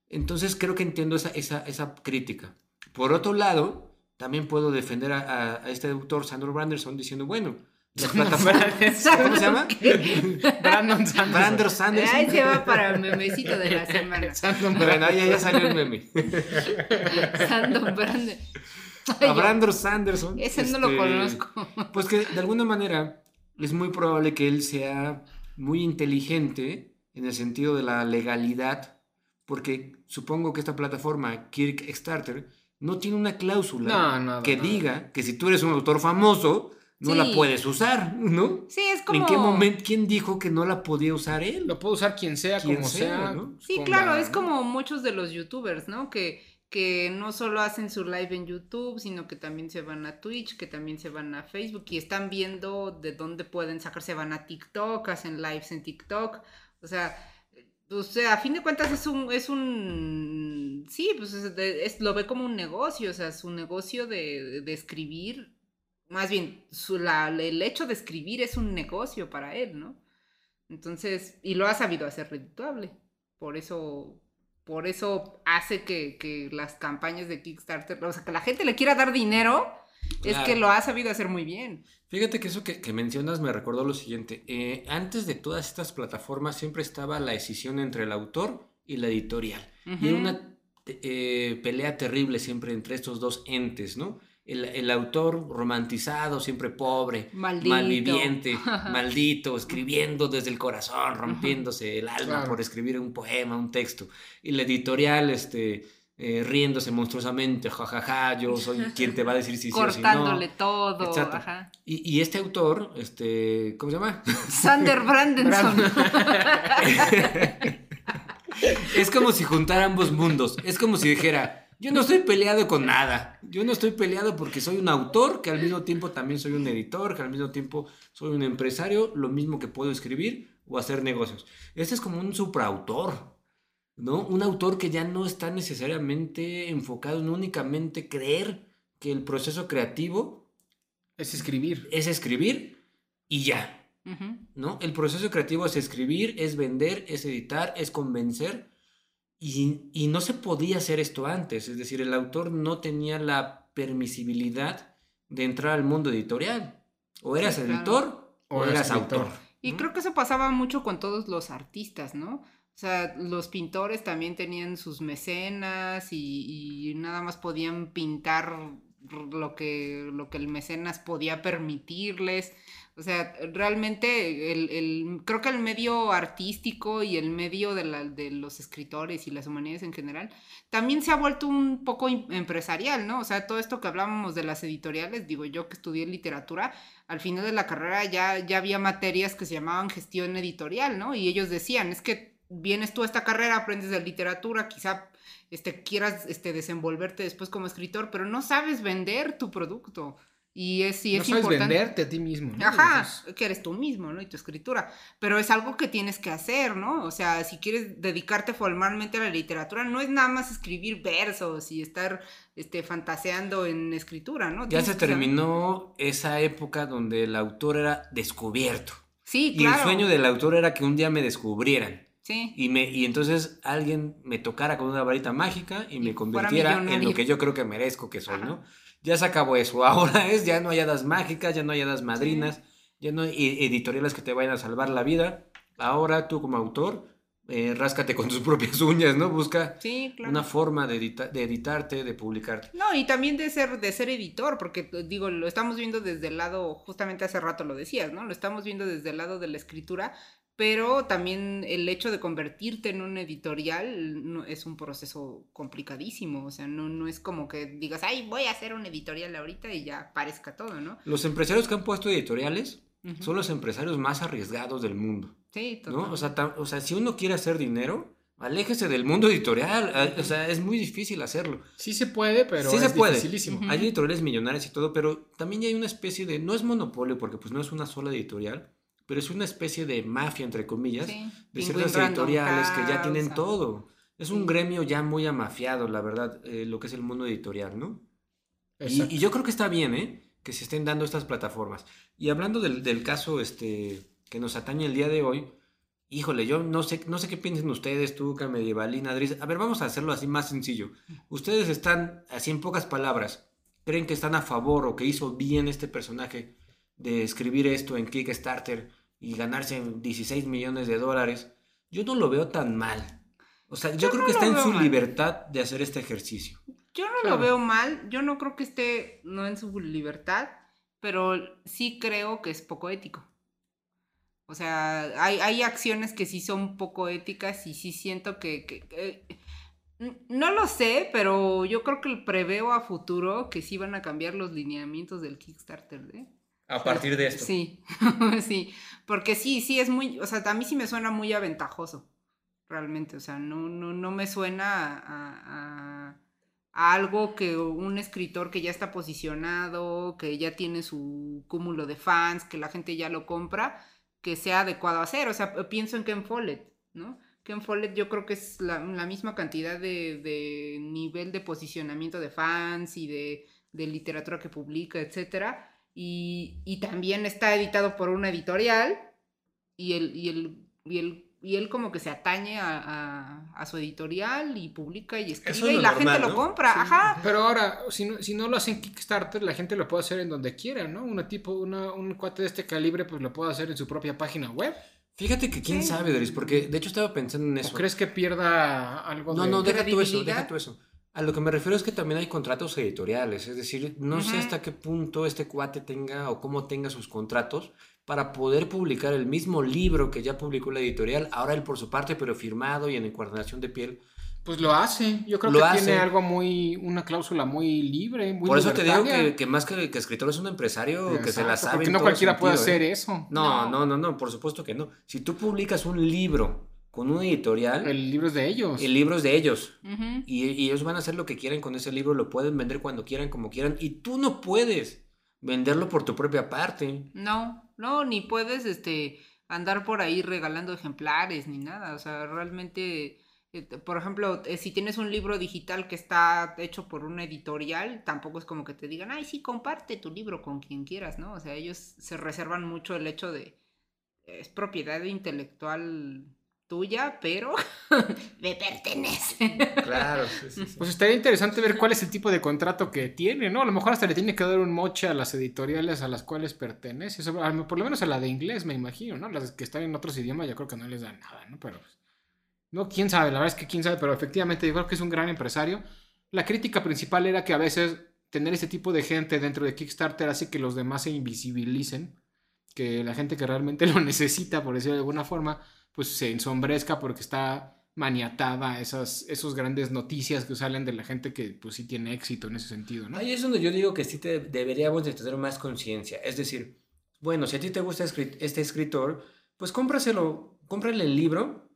entonces creo que entiendo esa, esa, esa crítica. Por otro lado, también puedo defender a, a- a este autor, Sandro Branderson, diciendo, bueno, las plataformas... ¿Cómo se llama? Brandon Sanderson. Brandon Sanderson. Ahí se va para el memecito de la semana. Bueno, ahí ya salió el meme. Sandon Brande. A Brandon Sanderson. Ese no lo este, conozco. Pues que de alguna manera es muy probable que él sea muy inteligente en el sentido de la legalidad, porque supongo que esta plataforma, Kickstarter, no tiene una cláusula No, nada, que nada. diga que si tú eres un autor famoso, no Sí. la puedes usar, ¿no? Sí, es como. ¿En qué momento, quién dijo que no la podía usar él? Lo puede usar quien sea, Quien como sea, sea. ¿no? Sí, con claro, la- es como muchos de los youtubers, ¿no? Que, que no solo hacen su live en YouTube, sino que también se van a Twitch, que también se van a Facebook y están viendo de dónde pueden sacar, se van a TikTok, hacen lives en TikTok. O sea, o sea, a fin de cuentas es un, es un, sí, pues es, es- lo ve como un negocio, o sea, su negocio de, de escribir, más bien, su, el hecho de escribir es un negocio para él, ¿no? Entonces, y lo ha sabido hacer redituable. Por eso, por eso hace que, que las campañas de Kickstarter, o sea, que la gente le quiera dar dinero, es que lo ha sabido hacer muy bien. Fíjate que eso que, que mencionas me recordó lo siguiente. Eh, antes de todas estas plataformas siempre estaba la decisión entre el autor y la editorial. Y era una eh, pelea terrible siempre entre estos dos entes, ¿no? El, el autor romantizado, siempre pobre, Maldito. malviviente, maldito, escribiendo desde el corazón, rompiéndose el alma Claro. por escribir un poema, un texto. Y la editorial, este, eh, riéndose monstruosamente, jajaja, yo soy quien te va a decir si sí o si no. Cortándole todo. Ajá. Y, y este autor, este, ¿cómo se llama? Sander Brandenson. es como si juntara ambos mundos. Es como si dijera, yo no estoy peleado con nada. Yo no estoy peleado porque soy un autor, que al mismo tiempo también soy un editor, que al mismo tiempo soy un empresario, lo mismo que puedo escribir o hacer negocios. Este es como un supraautor, ¿no? Un autor que ya no está necesariamente enfocado en únicamente creer que el proceso creativo Es escribir. es escribir y ya. ¿no? El proceso creativo es escribir, es vender, es editar, es convencer. Y, y no se podía hacer esto antes. Es decir, el autor no tenía la permisibilidad de entrar al mundo editorial. O eras Sí, claro. editor o, O eras autor. Y ¿no? creo que eso pasaba mucho con todos los artistas, ¿no? O sea, los pintores también tenían sus mecenas y, nada más podían pintar lo que, lo que el mecenas podía permitirles. O sea, realmente el, el- creo que el medio artístico y el medio de, la- de los escritores y las humanidades en general también se ha vuelto un poco em- empresarial, ¿no? O sea, todo esto que hablábamos de las editoriales, digo yo que estudié literatura, al final de la carrera ya, ya había materias que se llamaban gestión editorial, ¿no? Y ellos decían, es que vienes tú a esta carrera, aprendes de literatura, quizá este, quieras este, desenvolverte después como escritor, pero no sabes vender tu producto. Y es, y no es sabes importante. venderte a ti mismo. ¿no? Ajá, Entonces, que eres tú mismo, ¿no? Y tu escritura. Pero es algo que tienes que hacer, ¿no? O sea, si quieres dedicarte formalmente a la literatura, no es nada más escribir versos y estar este, fantaseando en escritura, ¿no? Ya Tienes se saber- terminó esa época donde el autor era descubierto. Sí, Y claro. el sueño del autor era que un día me descubrieran. Sí. Y, me, y entonces alguien me tocara con una varita mágica y, me convirtiera en lo que yo creo que merezco que soy, Ajá. ¿no? Ya se acabó eso. Ahora es, ya no hay hadas mágicas, ya no hay hadas madrinas, ya no hay e- editoriales que te vayan a salvar la vida. Ahora tú como autor, eh, ráscate con tus propias uñas, ¿no? Busca Sí, claro. una forma de, edita- de editarte, de publicarte. No, y también de ser, de ser editor, porque t- digo, lo estamos viendo desde el lado, justamente hace rato lo decías, ¿no? Lo estamos viendo desde el lado de la escritura, pero también el hecho de convertirte en un editorial no- es un proceso complicadísimo, o sea, no, no es como que digas, ay, voy a hacer un editorial ahorita y ya parezca todo, ¿no? Los empresarios que han puesto editoriales son los empresarios más arriesgados del mundo. Sí, ¿no? total. O sea, ta- o sea, si uno quiere hacer dinero, aléjese del mundo editorial. O sea, es muy difícil hacerlo. sí se puede, pero Sí es se puede. dificilísimo. Hay editoriales millonarias y todo, pero también hay una especie de, no es monopolio porque pues no es una sola editorial, pero es una especie de mafia, entre comillas, Sí. de ciertas editoriales que ya tienen todo. Es un Sí. gremio ya muy amafiado, la verdad, eh, lo que es el mundo editorial, ¿no? Y, yo creo que está bien, ¿eh? Que se estén dando estas plataformas. Y hablando del, del caso este, que nos atañe el día de hoy, híjole, yo no sé, no sé qué piensen ustedes, Tuca, Medievalina, Adris. A ver, vamos a hacerlo así más sencillo. Ustedes están, así en pocas palabras, creen que están a favor o que hizo bien este personaje de escribir esto en Kickstarter y ganarse 16 millones de dólares. Yo no lo veo tan mal. O sea, yo, Yo creo no que está en su mal. libertad de hacer este ejercicio. Yo no Claro. lo veo mal, yo no creo que esté no en su libertad, pero sí creo que es poco ético. O sea, hay, hay acciones que sí son poco éticas y sí siento que, que- que- n- no lo sé, pero yo creo que preveo a futuro que sí van a cambiar los lineamientos del Kickstarter, ¿eh? A partir de esto. Sí, sí, porque sí, sí es muy, o sea, a mí sí me suena muy aventajoso, realmente, o sea, no, no, no me suena a, algo que un escritor que ya está posicionado, que ya tiene su cúmulo de fans, que la gente ya lo compra, que sea adecuado a hacer, o sea, pienso en Ken Follett, ¿no? Ken Follett yo creo que es la, misma cantidad de, de nivel de posicionamiento de fans y de, de literatura que publica, etcétera, y, y también está editado por una editorial y él, y él, y él, y él como que se atañe a, a- a su editorial y publica y escribe es y la normal, gente ¿no? lo compra, Sí. ajá. Pero ahora, si no, si no lo hacen Kickstarter, la gente lo puede hacer en donde quiera, ¿no? Una tipo, una, un cuate de este calibre, pues lo puede hacer en su propia página web. Fíjate que quién Sí. sabe, Doris, porque de hecho estaba pensando en ¿O eso. crees que pierda algo No, de... no, deja tú eso, deja tú eso. A lo que me refiero es que también hay contratos editoriales, es decir, no sé Ujú. hasta qué punto este cuate tenga o cómo tenga sus contratos para poder publicar el mismo libro que ya publicó la editorial, ahora él por su parte, pero firmado y en encuadernación de piel. Pues lo hace. Yo creo Lo que hace. tiene algo muy... Una cláusula muy libre, muy por eso te digo que, que más que, que escritor es un empresario que se la Exacto, sabe. Porque no cualquiera puede sentido, hacer ¿eh? eso. No, no, no, no, por supuesto que no. Si tú publicas un libro con una editorial, el, El libro es de ellos. libro es de ellos. Y, y ellos van a hacer lo que quieran con ese libro, lo pueden vender cuando quieran, como quieran, y tú no puedes venderlo por tu propia parte. No, no, ni puedes este andar por ahí regalando ejemplares ni nada. O sea, realmente, eh, por ejemplo, eh, si tienes un libro digital que está hecho por una editorial, tampoco es como que te digan, ay, sí, comparte tu libro con quien quieras, ¿no? O sea, ellos se reservan mucho el hecho de, es propiedad intelectual tuya, pero me pertenece. Claro, sí, sí, sí. Pues estaría interesante ver cuál es el tipo de contrato que tiene, ¿no? A lo mejor hasta le tiene que dar un moche a las editoriales a las cuales pertenece. Por lo menos a la de inglés, me imagino, ¿no? Las que están en otros idiomas, yo creo que no les dan nada, ¿no? Pero. pues, No, quién sabe, la verdad es que quién sabe, pero efectivamente yo creo que es un gran empresario. La crítica principal era que a veces tener este tipo de gente dentro de Kickstarter hace que los demás se invisibilicen, que la gente que realmente lo necesita, por decirlo de alguna forma, pues se ensombrezca porque está maniatada esas esos grandes noticias que salen de la gente que pues sí tiene éxito en ese sentido, ¿no? Ahí es donde yo digo que sí deberíamos de tener más conciencia. Es decir, bueno, si a ti te gusta este escritor, pues cómpraselo, cómprale el libro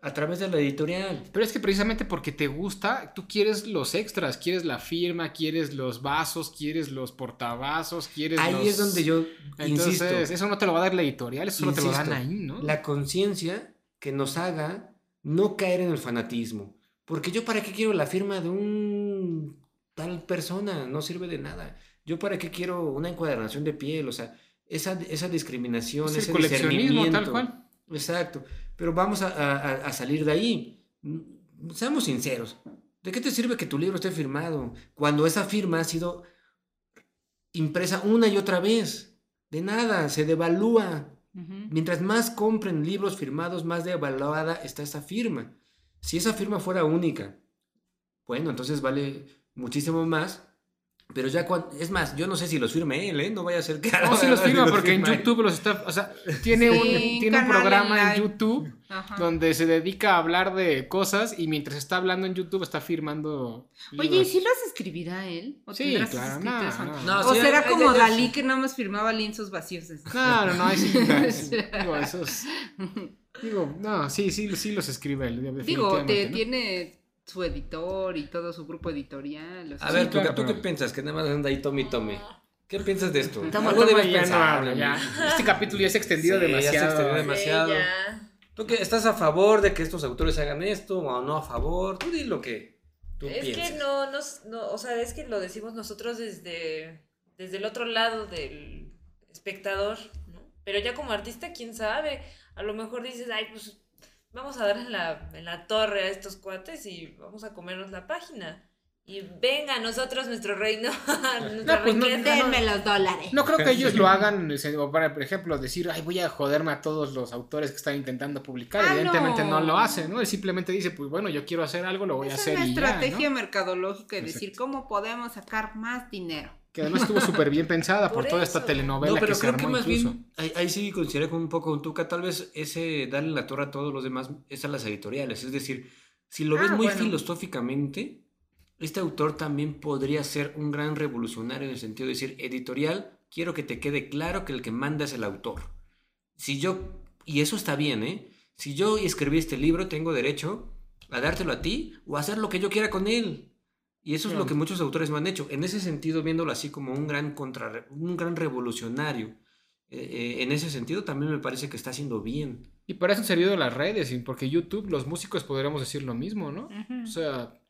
a través de la editorial. Pero es que precisamente porque te gusta, tú quieres los extras, quieres la firma, quieres los vasos, quieres los portavasos, quieres Ahí los... es donde yo Entonces, insisto. eso no te lo va a dar la editorial, eso solo te lo dan ahí, ¿no? La conciencia que nos haga no caer en el fanatismo. Porque yo para qué quiero la firma de un tal persona, no sirve de nada. Yo para qué quiero una encuadernación de piel, o sea, esa, esa discriminación, Es el ese coleccionismo, tal cual. Exacto. Pero vamos a, a- a salir de ahí. Mm, Seamos sinceros. ¿De qué te sirve que tu libro esté firmado cuando esa firma ha sido impresa una y otra vez? De nada, se devalúa. Mientras más compren libros firmados, más devaluada está esa firma. Si esa firma fuera única, bueno, entonces vale muchísimo más. Pero ya cuando... Es más, yo no sé si los firme él, ¿eh? No vaya a ser que... No, sí los firma porque en. YouTube los está, o sea, tiene Sí, un, tiene un programa en. YouTube Ajá. donde se dedica a hablar de cosas y mientras está hablando en YouTube está firmando. Oye, ¿y si los escribirá él? ¿O Sí, claro, no, antes? no. No, ¿O sí, será como Dalí que nada más firmaba lienzos vacíos? No, no, no, ahí sí. digo, esos. Digo, no, sí, sí, sí los escribe él. Digo, te, tiene su editor y todo su grupo editorial. o sea, A ver, Sí, ¿tú, claro, ¿tú pero- qué piensas? Que nada más anda ahí tome y tome. ¿Qué piensas de esto? Toma, Algo toma, debes Ya no pensar, ya. Este capítulo ya se ha extendido Sí, ya se demasiado. extendió demasiado. ya. ¿Tú qué, estás a favor de que estos autores hagan esto o no a favor? Tú di lo que tú Es piensas. que no, nos, no, o sea, es que lo decimos nosotros desde, desde el otro lado del espectador, ¿no? Pero ya como artista, quién sabe, a lo mejor dices, ay, pues vamos a dar en la, en la torre a estos cuates y vamos a comernos la página. Y venga, a nosotros nuestro reino, No, pues no. Denme los dólares. No creo que ellos lo hagan, o para, por ejemplo, decir, ay, voy a joderme a todos los autores que están intentando publicar. Ah, Evidentemente no. no. lo hace, ¿no? Él simplemente dice, pues bueno, yo quiero hacer algo, lo voy a Es hacer una y ya, estrategia ¿no? mercadológica de Exacto. decir cómo podemos sacar más dinero. Que además estuvo súper bien pensada por, Por toda esta telenovela No, pero que se creo armó que más incluso. bien, ahí, ahí sí consideré como un poco un tuca, tal vez ese darle la torre a todos los demás es a las editoriales. Es decir, si lo ves Ah, muy bueno. filosóficamente, este autor también podría ser un gran revolucionario en el sentido de decir, editorial, quiero que te quede claro que el que manda es el autor. Si yo, y eso está bien, ¿eh? Si yo escribí este libro, tengo derecho a dártelo a ti o a hacer lo que yo quiera con él. Y eso es lo que muchos autores no han hecho. En ese sentido, viéndolo así como un gran, contra, un gran revolucionario, eh, eh, en ese sentido también me parece que está haciendo bien. Y para eso han servido las redes, porque YouTube, los músicos podríamos decir lo mismo, ¿no? O sea,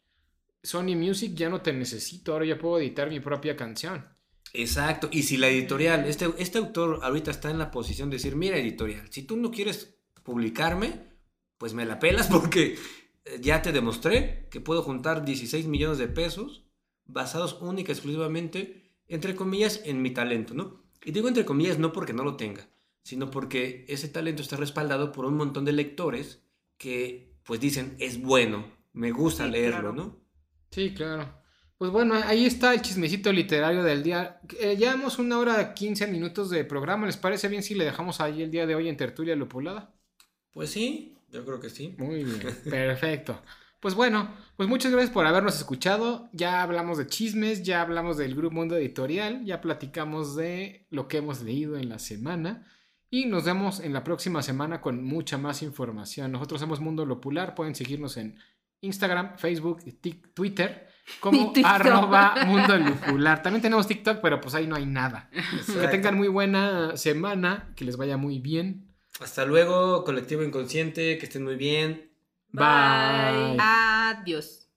Sony Music ya no te necesito, ahora ya puedo editar mi propia canción. Exacto. Y si la editorial, este, este autor ahorita está en la posición de decir, mira editorial, si tú no quieres publicarme, pues me la pelas porque ya te demostré que puedo juntar 16 millones de pesos basados única y exclusivamente, entre comillas, en mi talento, ¿no? Y digo entre comillas no porque no lo tenga, sino porque ese talento está respaldado por un montón de lectores que pues dicen, es bueno, me gusta Sí, leerlo, claro. ¿no? Sí, claro. Pues bueno, ahí está el chismecito literario del día. Eh, llevamos una hora 15 minutos de programa. ¿Les parece bien si le dejamos ahí el día de hoy en Tertulia Lupulada? Pues sí, yo creo que sí. Muy bien, perfecto. Pues bueno, pues muchas gracias por habernos escuchado. Ya hablamos de chismes, ya hablamos del Grupo Mundo Editorial, ya platicamos de lo que hemos leído en la semana. Y nos vemos en la próxima semana con mucha más información. Nosotros somos Mundo Lopular. Pueden seguirnos en Instagram, Facebook, y Tik- Twitter como arroba Mundo Lupular. También tenemos TikTok, pero pues ahí no hay nada. Que tengan muy buena semana, que les vaya muy bien. Hasta luego, colectivo inconsciente, que estén muy bien. Bye. Adiós.